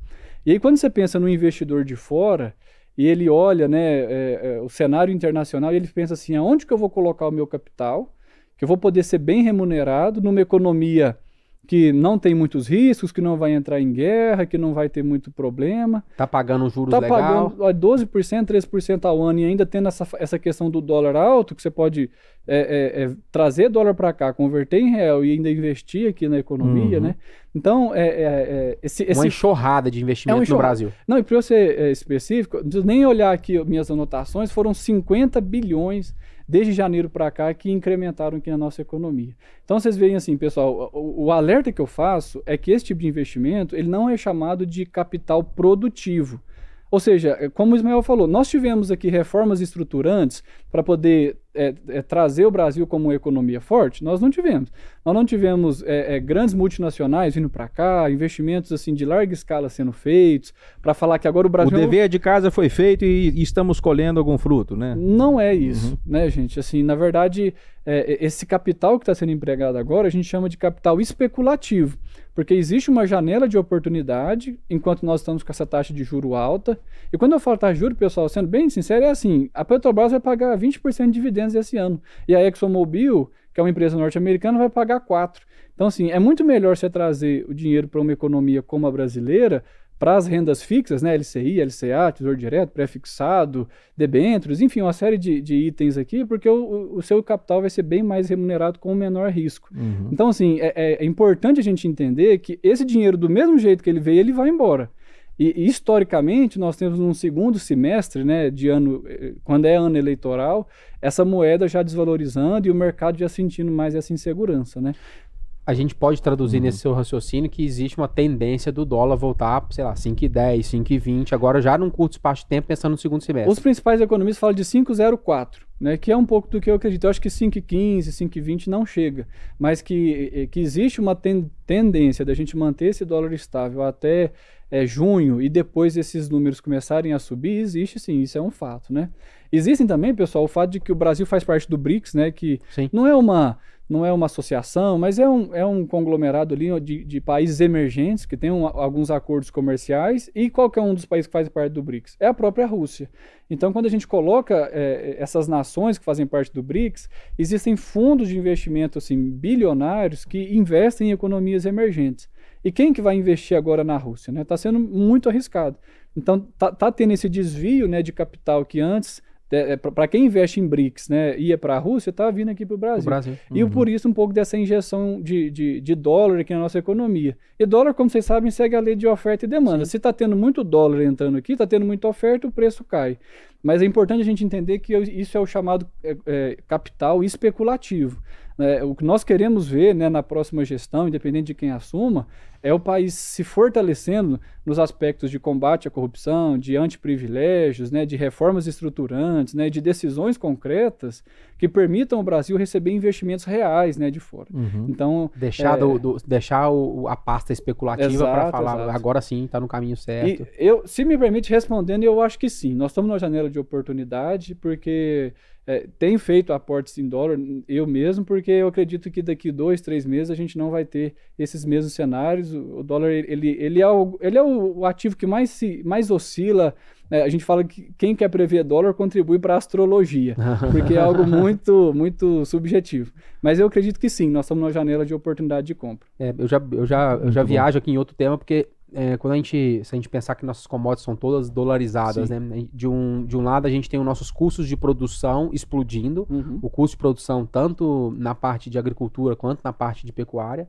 E aí quando você pensa no investidor de fora e ele olha né, é, é, o cenário internacional e ele pensa assim, aonde que eu vou colocar o meu capital, que eu vou poder ser bem remunerado numa economia que não tem muitos riscos, que não vai entrar em guerra, que não vai ter muito problema. Tá pagando juros Tá legal. pagando ó, 12%, 13% ao ano e ainda tendo essa, essa questão do dólar alto, que você pode é, é, é, trazer dólar para cá, converter em real e ainda investir aqui na economia, Uhum. né? Então, é, é, é, esse, Uma esse enxurrada de investimento É no. Brasil. não, e para eu ser específico, não preciso nem olhar aqui minhas anotações, foram 50 bilhões desde janeiro para cá que incrementaram aqui na nossa economia. Então vocês veem assim, pessoal, o, o alerta que eu faço é que esse tipo de investimento ele não é chamado de capital produtivo. Ou seja, é, como o Ismael falou, nós tivemos aqui reformas estruturantes para poder é, é, trazer o Brasil como uma economia forte? Nós não tivemos. Nós não tivemos é, é, grandes multinacionais vindo para cá, investimentos assim de larga escala sendo feitos, para falar que agora o O Brasil... é um dever de casa foi feito e, e estamos colhendo algum fruto, né? Não é isso, né, gente? Assim, na verdade, é, esse capital que está sendo empregado agora, a gente chama de capital especulativo, porque existe uma janela de oportunidade enquanto nós estamos com essa taxa de juro alta. E quando eu falo taxa de juro, pessoal, sendo bem sincero, é assim: a Petrobras vai pagar 20% de dividendos esse ano, e a ExxonMobil, que é uma empresa norte-americana, vai pagar 4%. Então, assim, é muito melhor você trazer o dinheiro para uma economia como a brasileira para as rendas fixas, né, LCI, LCA, Tesouro Direto, pré-fixado, debêntures, enfim, uma série de, de itens aqui, porque o, o, seu capital vai ser bem mais remunerado com menor risco. Uhum. Então, assim, é, é, é importante a gente entender que esse dinheiro, do mesmo jeito que ele veio, ele vai embora. E, historicamente, nós temos um segundo semestre, né, de ano, eh, quando é ano eleitoral, essa moeda já desvalorizando e o mercado já sentindo mais essa insegurança, né? A gente pode traduzir uhum. nesse seu raciocínio que existe uma tendência do dólar voltar, sei lá, 5,10, 5,20, agora já num curto espaço de tempo, pensando no segundo semestre. Os principais economistas falam de 5,04, né, que é um pouco do que eu acredito. Eu acho que 5,15, 5,20 não chega, mas que, que existe uma ten tendência da gente manter esse dólar estável até é, junho e depois esses números começarem a subir, existe sim, isso é um fato, né? Existem também, pessoal, o fato de que o Brasil faz parte do BRICS, né, que sim. não é uma não é uma associação, mas é um, é um conglomerado ali de, de países emergentes que tem um, alguns acordos comerciais e qualquer um dos países que faz parte do BRICS é a própria Rússia. Então, quando a gente coloca é, essas nações que fazem parte do BRICS, existem fundos de investimento assim bilionários que investem em economias emergentes. E quem que vai investir agora na Rússia? Está né? Tá sendo muito arriscado. Então, tá, tá tendo esse desvio né, de capital que antes para quem investe em BRICS, né, ia para a Rússia, está vindo aqui para o Brasil. Brasil. Uhum. E por isso um pouco dessa injeção de, de, de, dólar aqui na nossa economia. E dólar, como vocês sabem, segue a lei de oferta e demanda. Sim. Se está tendo muito dólar entrando aqui, está tendo muita oferta, o preço cai. Mas é importante a gente entender que isso é o chamado é, é, capital especulativo. É, o que nós queremos ver né, na próxima gestão, independente de quem assuma, é o país se fortalecendo nos aspectos de combate à corrupção, de antiprivilégios, né, de reformas estruturantes, né, de decisões concretas que permitam o Brasil receber investimentos reais né, de fora. Uhum. Então deixar, é... do, do, deixar o, a pasta especulativa para falar exato. agora sim está no caminho certo. E eu, se me permite respondendo, eu acho que sim. Nós estamos numa janela de oportunidade porque é, tem feito aportes em dólar, eu mesmo, porque eu acredito que daqui dois, três meses a gente não vai ter esses mesmos cenários. O, dólar ele, ele é, o, ele é o, ativo que mais, se, mais oscila. É, a gente fala que quem quer prever dólar contribui para a astrologia, porque é algo muito, muito subjetivo. Mas eu acredito que sim, nós estamos numa janela de oportunidade de compra. É, eu já, eu já, eu já viajo aqui em outro tema, porque é, quando a gente, se a gente pensar que nossas commodities são todas dolarizadas, Sim. né? De um, de um lado a gente tem os nossos custos de produção explodindo, uhum. o custo de produção tanto na parte de agricultura quanto na parte de pecuária,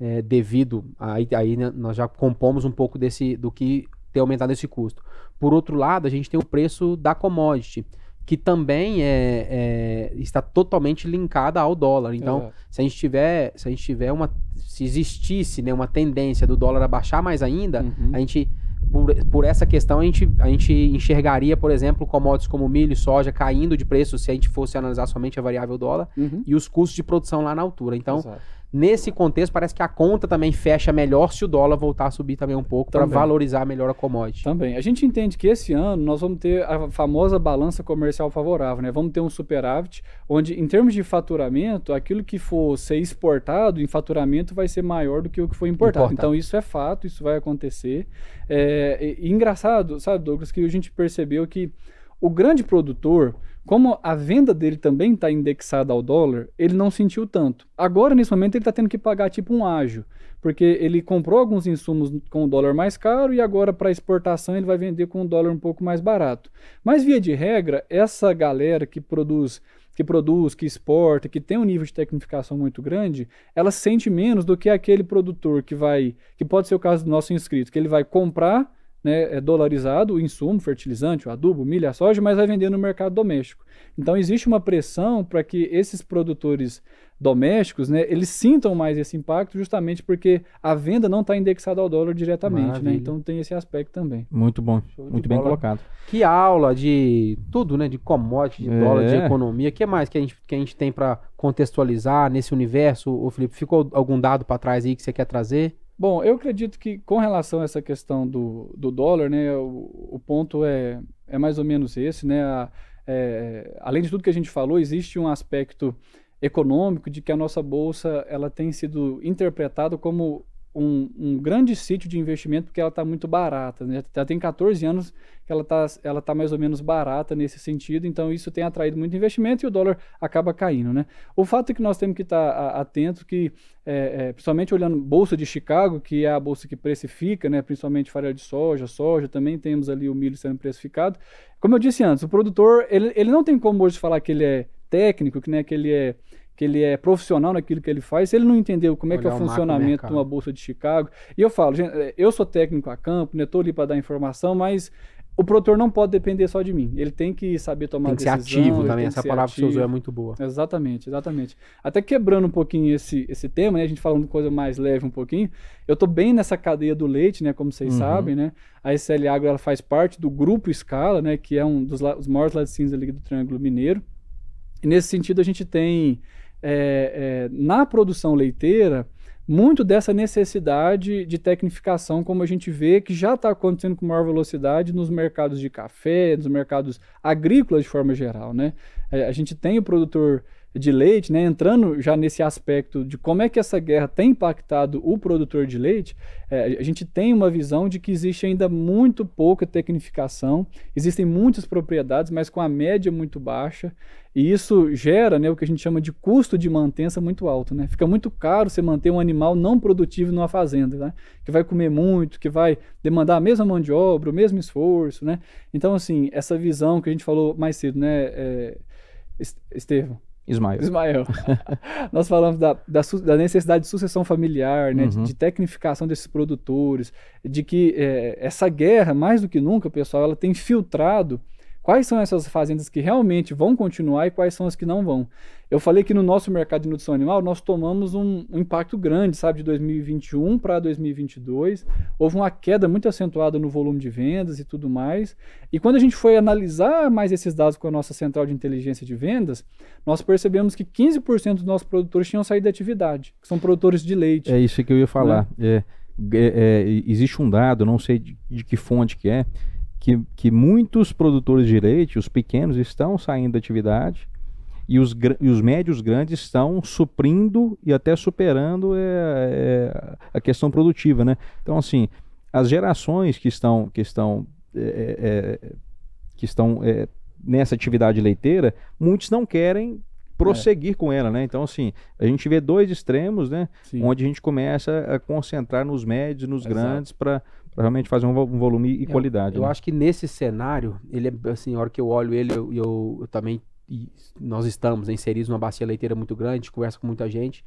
é, devido aí, aí né, nós já compomos um pouco desse do que ter aumentado esse custo. Por outro lado, a gente tem o preço da commodity que também é, é, está totalmente linkada ao dólar. Então, se a gente tiver, se a gente tiver uma, se existisse né, uma tendência do dólar a baixar mais ainda, uhum. a gente por, por essa questão a gente, a gente enxergaria, por exemplo, commodities como milho e soja caindo de preço se a gente fosse analisar somente a variável dólar uhum. e os custos de produção lá na altura. Então, Exato. Nesse contexto, parece que a conta também fecha melhor se o dólar voltar a subir também um pouco para valorizar melhor a commodity. Também. A gente entende que esse ano nós vamos ter a famosa balança comercial favorável, né? Vamos ter um superávit, onde em termos de faturamento, aquilo que for ser exportado em faturamento vai ser maior do que o que foi importado. Então isso é fato, isso vai acontecer. É, e, e engraçado, sabe, Douglas, que a gente percebeu que o grande produtor como a venda dele também está indexada ao dólar, ele não sentiu tanto. Agora, nesse momento, ele está tendo que pagar tipo um ágio, porque ele comprou alguns insumos com o dólar mais caro e agora para exportação ele vai vender com o dólar um pouco mais barato. Mas via de regra, essa galera que produz que produz, que exporta, que tem um nível de tecnificação muito grande, ela sente menos do que aquele produtor que vai, que pode ser o caso do nosso inscrito, que ele vai comprar né, é dolarizado o insumo, fertilizante, o adubo, milho, a soja, mas vai vender no mercado doméstico. Então existe uma pressão para que esses produtores domésticos, né, eles sintam mais esse impacto justamente porque a venda não está indexada ao dólar diretamente, né? Então tem esse aspecto também. Muito bom, muito bem colocado. Que aula de tudo, né, de commodity, de é. dólar, de economia. O que mais que a gente, que a gente tem para contextualizar nesse universo, o Felipe? Ficou algum dado para trás aí que você quer trazer? Bom, eu acredito que com relação a essa questão do, do dólar, né, o, o ponto é, é mais ou menos esse, né, a, é, além de tudo que a gente falou, existe um aspecto econômico de que a nossa bolsa ela tem sido interpretada como um, um, grande sítio de investimento porque ela está muito barata. Né? Já tem 14 anos que ela está ela tá mais ou menos barata nesse sentido, então isso tem atraído muito investimento e o dólar acaba caindo. Né? O fato é que nós temos que estar tá atentos que, é, é, principalmente olhando Bolsa de Chicago, que é a bolsa que precifica, né? principalmente farelo de soja, soja, também temos ali o milho sendo precificado. Como eu disse antes, o produtor ele, ele não tem como hoje falar que ele é técnico, que, né, que ele é que ele é profissional naquilo que ele faz, se ele não entendeu como é que é o funcionamento de uma bolsa de Chicago. E eu falo, gente, é, eu sou técnico a campo, né, estou ali para dar informação, mas o produtor não pode depender só de mim. Ele tem que saber tomar tem que decisão. Ser ativo também. Essa palavra ativo. que você usou é muito boa. Exatamente, exatamente. Até quebrando um pouquinho esse, esse tema, né? A gente falando coisa mais leve um pouquinho. Eu estou bem nessa cadeia do leite, né? Como vocês uhum. sabem, né? A SL Agro ela faz parte do grupo Scala, né? Que é um dos os maiores laticínios ali do Triângulo Mineiro. E nesse sentido a gente tem é, é, na produção leiteira muito dessa necessidade de tecnificação, como a gente vê que já está acontecendo com maior velocidade nos mercados de café, nos mercados agrícolas de forma geral. Né? É, a gente tem o produtor de leite, né, entrando já nesse aspecto de como é que essa guerra tem impactado o produtor de leite, é, a gente tem uma visão de que existe ainda muito pouca tecnificação, existem muitas propriedades, mas com a média muito baixa, e isso gera né, o que a gente chama de custo de mantença muito alto. Né? Fica muito caro você manter um animal não produtivo numa fazenda, né? que vai comer muito, que vai demandar a mesma mão de obra, o mesmo esforço. Né? Então, assim, essa visão que a gente falou mais cedo, né, é, Ismael. Ismael. Nós falamos da, da, da, necessidade de sucessão familiar, né, uhum. de, de, tecnificação desses produtores, de que é, essa guerra, mais do que nunca, pessoal, ela tem filtrado Quais são essas fazendas que realmente vão continuar e quais são as que não vão? Eu falei que no nosso mercado de nutrição animal nós tomamos um, um impacto grande, sabe, de 2021 para 2022. Houve uma queda muito acentuada no volume de vendas e tudo mais. E quando a gente foi analisar mais esses dados com a nossa central de inteligência de vendas, nós percebemos que 15% dos nossos produtores tinham saído da atividade, que são produtores de leite. É isso que eu ia falar. Né? É, é, é, existe um dado, não sei de, de que fonte que é, que, que muitos produtores de leite, os pequenos, estão saindo da atividade e os, e os médios grandes estão suprindo e até superando é, é, a questão produtiva, né? Então, assim, as gerações que estão, que estão, é, é, é que estão é, nessa atividade leiteira, muitos não querem prosseguir é. com ela, né? Então, assim, a gente vê dois extremos, né? Sim. Onde a gente começa a concentrar nos médios, nos Exato. grandes, para para realmente fazer um, um volume e eu, qualidade. Eu né? acho que nesse cenário, ele é assim, a hora que eu olho ele, eu, eu, eu também e nós estamos inseridos numa bacia leiteira muito grande, conversa com muita gente,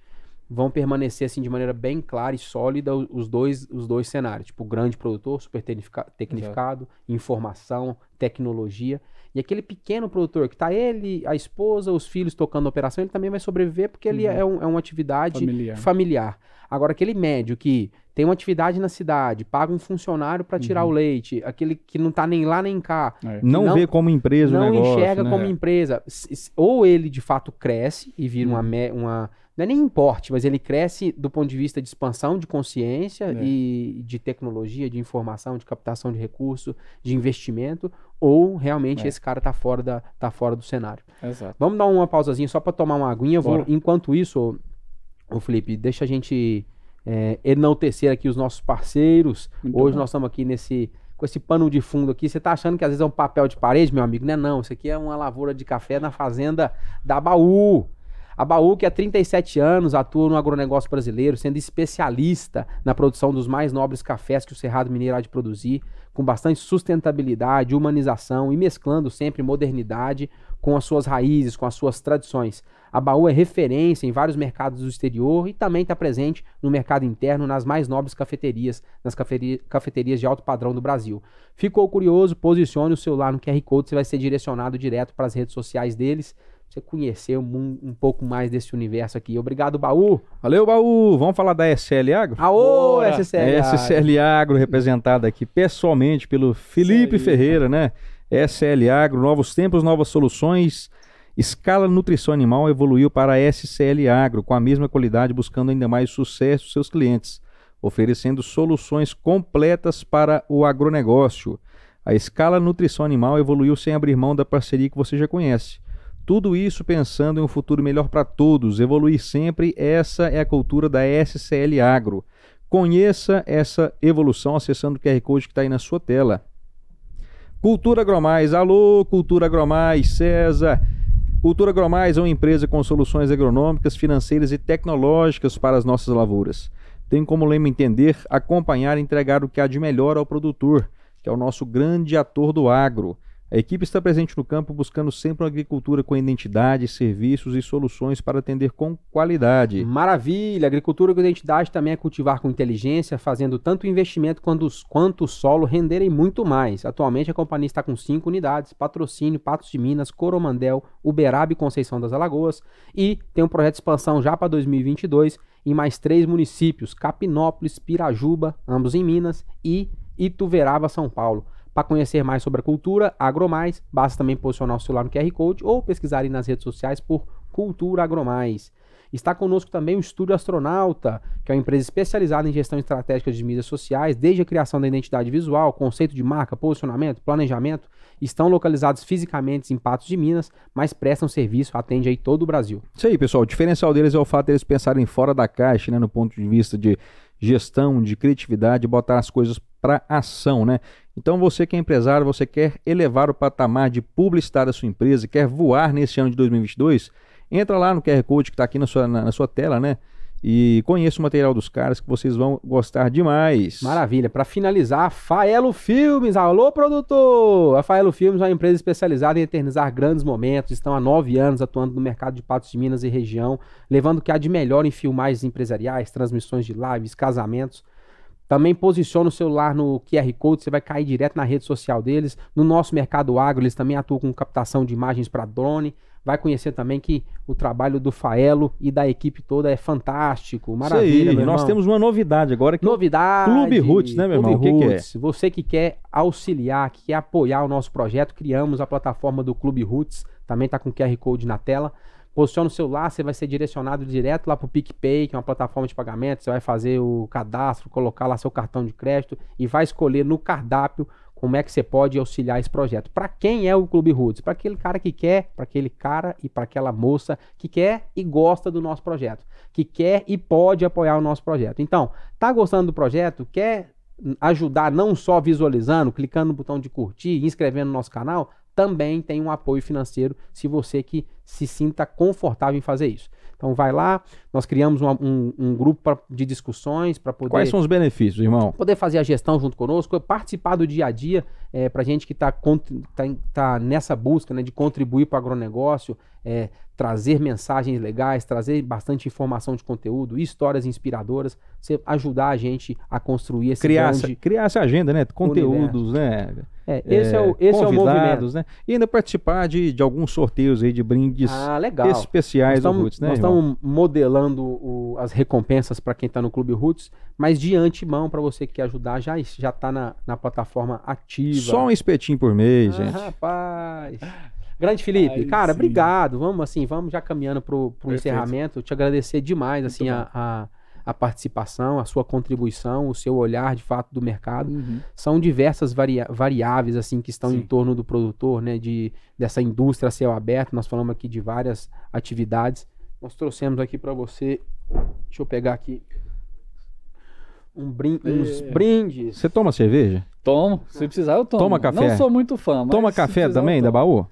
vão permanecer assim de maneira bem clara e sólida os dois, os dois cenários, tipo grande produtor, super tecnificado, Exato. informação, tecnologia, e aquele pequeno produtor que tá ele, a esposa, os filhos tocando a operação, ele também vai sobreviver porque ele uhum. é, um, é uma atividade familiar. familiar. Agora, aquele médio que tem uma atividade na cidade, paga um funcionário para tirar uhum. o leite, aquele que não tá nem lá nem cá. É. Não, não, vê como empresa Não o negócio, enxerga né? como empresa. Ou ele de fato cresce e vira uhum. uma, uma. Não é nem importe, mas ele cresce do ponto de vista de expansão de consciência é. e de tecnologia, de informação, de captação de recurso, de investimento, ou realmente é. esse cara tá fora, da, tá fora do cenário. Exato. Vamos dar uma pausazinha só para tomar uma aguinha. Vou, enquanto isso, o Felipe, deixa a gente é, enaltecer aqui os nossos parceiros. Muito Hoje bom. nós estamos aqui nesse com esse pano de fundo aqui. Você está achando que às vezes é um papel de parede, meu amigo? Não é não. Isso aqui é uma lavoura de café na fazenda da Baú. A Baú, que há 37 anos atua no agronegócio brasileiro, sendo especialista na produção dos mais nobres cafés que o Cerrado Mineiro há de produzir, com bastante sustentabilidade, humanização e mesclando sempre modernidade com as suas raízes, com as suas tradições. A Baú é referência em vários mercados do exterior e também está presente no mercado interno nas mais nobres cafeterias, nas cafeterias de alto padrão do Brasil. Ficou curioso? Posicione o celular no QR Code, você vai ser direcionado direto para as redes sociais deles. Você conhecer um, um, pouco mais desse universo aqui. Obrigado, Baú. Valeu, Baú. Vamos falar da SL Agro? Aô, Bora. SCL Agro. SCL Agro, representada aqui pessoalmente pelo Felipe Ferreira, né? SL Agro, novos tempos, novas soluções. Escala Nutrição Animal evoluiu para a SCL Agro, com a mesma qualidade, buscando ainda mais sucesso dos seus clientes, oferecendo soluções completas para o agronegócio. A Escala Nutrição Animal evoluiu sem abrir mão da parceria que você já conhece. Tudo isso pensando em um futuro melhor para todos, evoluir sempre, essa é a cultura da SCL Agro. Conheça essa evolução acessando o QR Code que está aí na sua tela. Cultura Agromais, alô, Cultura Agromais, César. Cultura Agromais é uma empresa com soluções agronômicas, financeiras e tecnológicas para as nossas lavouras. Tem como lema entender, acompanhar e entregar o que há de melhor ao produtor, que é o nosso grande ator do agro. A equipe está presente no campo buscando sempre uma agricultura com identidade, serviços e soluções para atender com qualidade. Maravilha! Agricultura com identidade também é cultivar com inteligência, fazendo tanto investimento quanto, quanto o solo renderem muito mais. Atualmente a companhia está com cinco unidades: Patrocínio, Patos de Minas, Coromandel, Uberaba e Conceição das Alagoas. E tem um projeto de expansão já para 2022 em mais três municípios: Capinópolis, Pirajuba, ambos em Minas, e Ituverava, São Paulo. Para conhecer mais sobre a cultura, Agromais, basta também posicionar o celular no QR Code ou pesquisar nas redes sociais por Cultura Agromais. Está conosco também o Estúdio Astronauta, que é uma empresa especializada em gestão estratégica de mídias sociais, desde a criação da identidade visual, conceito de marca, posicionamento, planejamento. Estão localizados fisicamente em Patos de Minas, mas prestam serviço, atende aí todo o Brasil. Isso aí, pessoal. O diferencial deles é o fato deles pensarem fora da caixa, né, no ponto de vista de gestão, de criatividade, botar as coisas para ação, né? Então você que é empresário, você quer elevar o patamar de publicidade da sua empresa, quer voar nesse ano de 2022, entra lá no QR Code que está aqui na sua, na, na sua tela, né? E conheça o material dos caras que vocês vão gostar demais. Maravilha. Para finalizar, Faelo Filmes. Alô, produtor! A Faelo Filmes é uma empresa especializada em eternizar grandes momentos. Estão há nove anos atuando no mercado de Patos de Minas e região, levando o que há de melhor em filmagens empresariais, transmissões de lives, casamentos. Também posiciona o celular no QR Code, você vai cair direto na rede social deles. No nosso mercado agro, eles também atuam com captação de imagens para drone. Vai conhecer também que o trabalho do Faelo e da equipe toda é fantástico, maravilha. Sim, nós temos uma novidade agora que novidade, é o Clube Roots, né, meu Clube irmão? Roots. O que, que é? Você que quer auxiliar, que quer apoiar o nosso projeto, criamos a plataforma do Clube Roots, também está com QR Code na tela. Posiciona o celular, você vai ser direcionado direto lá para o PicPay, que é uma plataforma de pagamento. Você vai fazer o cadastro, colocar lá seu cartão de crédito e vai escolher no cardápio como é que você pode auxiliar esse projeto. Para quem é o Clube Roots? Para aquele cara que quer, para aquele cara e para aquela moça que quer e gosta do nosso projeto, que quer e pode apoiar o nosso projeto. Então, tá gostando do projeto? Quer ajudar não só visualizando, clicando no botão de curtir, inscrevendo no nosso canal? Também tem um apoio financeiro se você que se sinta confortável em fazer isso. Então vai lá, nós criamos um, um, um grupo pra, de discussões para poder. Quais são os benefícios, irmão? Poder fazer a gestão junto conosco, participar do dia a dia, é, para gente que está tá, tá nessa busca né, de contribuir para o agronegócio, é, trazer mensagens legais, trazer bastante informação de conteúdo, histórias inspiradoras, você ajudar a gente a construir esse criar, grande essa, criar essa agenda, né? Conteúdos, né? É, esse é, o, esse é o movimento. né? E ainda participar de, de alguns sorteios aí de brindes ah, legal. especiais do Roots, né? Nós estamos modelando o, as recompensas para quem está no Clube Roots, mas de antemão, para você que quer ajudar, já já está na, na plataforma ativa. Só um espetinho por mês, ah, gente. Rapaz. Grande Felipe, Ai, cara, sim. obrigado. Vamos assim, vamos já caminhando pro, pro Perfeito. encerramento. Te agradecer demais Muito assim a, a, a participação, a sua contribuição, o seu olhar de fato do mercado. Uhum. São diversas varia- variáveis assim que estão em Sim. torno do produtor, né, de dessa indústria a céu aberto. Nós falamos aqui de várias atividades. Nós trouxemos aqui para você, deixa eu pegar aqui um brin uns É. brindes. Você toma cerveja? Tomo, se precisar eu tomo. Toma café? Não sou muito fã, mas Toma café precisar, também da baú?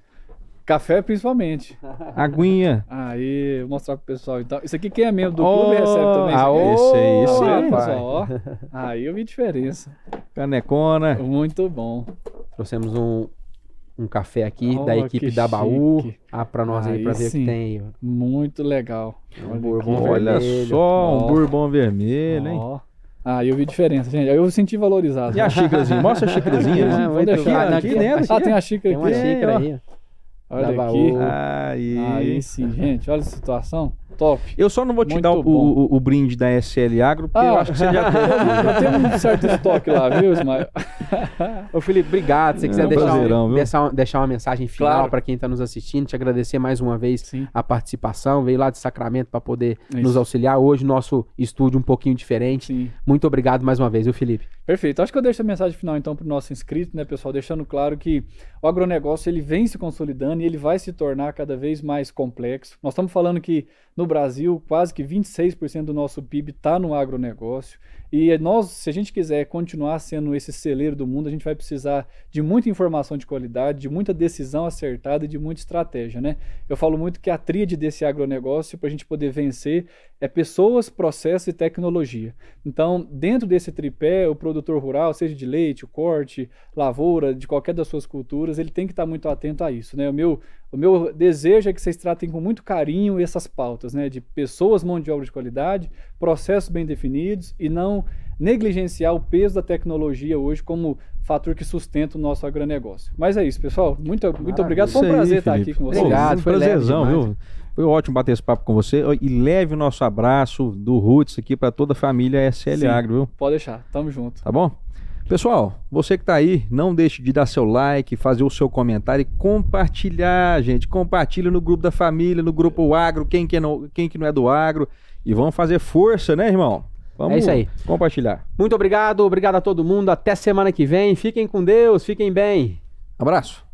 Café principalmente. Aguinha. Aí, vou mostrar pro pessoal então. Isso aqui quem é membro do Oh, clube recebe também. ah, isso aí, Tá vendo, pai. pessoal? Ó, Aí eu vi diferença. Canecona. Muito bom. Trouxemos um, um café aqui Oh, da equipe da Baú. chique. Ah, para nós aí, Aí para ver o sim. que tem. Muito legal. Um bourbon. Olha vermelho. só, um Ó. bourbon vermelho, hein? Ah, eu vi diferença, gente. Aí eu senti valorizado. E a xícarazinha? Mostra a xícarazinha. Ah, Vamos muito deixar bom. aqui Aqui- dentro. Ah, tem a xícara Tem uma aqui. xícara aí. Olha aqui. Baú. Aí. Aí sim, gente. Olha a situação. Top. Eu só não vou te Muito dar o, o- o brinde da SL Agro, porque eu Ah. acho que você já teve. Eu tenho um certo estoque lá, viu, Ismael? Ô Felipe, obrigado. Se você quiser É um deixar, prazerão, um- deixar, deixar uma mensagem final Claro. para quem está nos assistindo, te agradecer mais uma vez Sim. a participação. Veio lá de Sacramento para poder Isso. nos auxiliar. Hoje, nosso estúdio um pouquinho diferente. Sim. Muito obrigado mais uma vez, viu, Felipe? Perfeito. Acho que eu deixo a mensagem final então para o nosso inscrito, né, pessoal, deixando claro que o agronegócio ele vem se consolidando e ele vai se tornar cada vez mais complexo. Nós estamos falando que no Brasil quase que 26% do nosso PIB está no agronegócio. E nós, se a gente quiser continuar sendo esse celeiro do mundo, a gente vai precisar de muita informação de qualidade, de muita decisão acertada e de muita estratégia, né? Eu falo muito que a tríade desse agronegócio, para a gente poder vencer, é pessoas, processo e tecnologia. Então, dentro desse tripé, o produtor rural, seja de leite, corte, lavoura, de qualquer das suas culturas, ele tem que estar muito atento a isso, né? O meu, o meu desejo é que vocês tratem com muito carinho essas pautas, né? De pessoas, mão de obra de qualidade, processos bem definidos e não negligenciar o peso da tecnologia hoje como fator que sustenta o nosso agronegócio. Mas é isso, pessoal. Muito, muito obrigado. Foi um prazer aí, estar aqui com vocês. Obrigado, foi prazerzão, viu? Foi ótimo bater esse papo com você. E leve o nosso abraço do Roots aqui para toda a família SL Sim, Agro, viu? Pode deixar. Tamo junto. Tá bom? Pessoal, você que está aí, não deixe de dar seu like, fazer o seu comentário e compartilhar, gente. Compartilha no grupo da família, no grupo agro, quem que não, quem que não é do agro. E vamos fazer força, né, irmão? Vamos é isso aí. compartilhar. Muito obrigado, obrigado a todo mundo. Até semana que vem. Fiquem com Deus, fiquem bem. Abraço.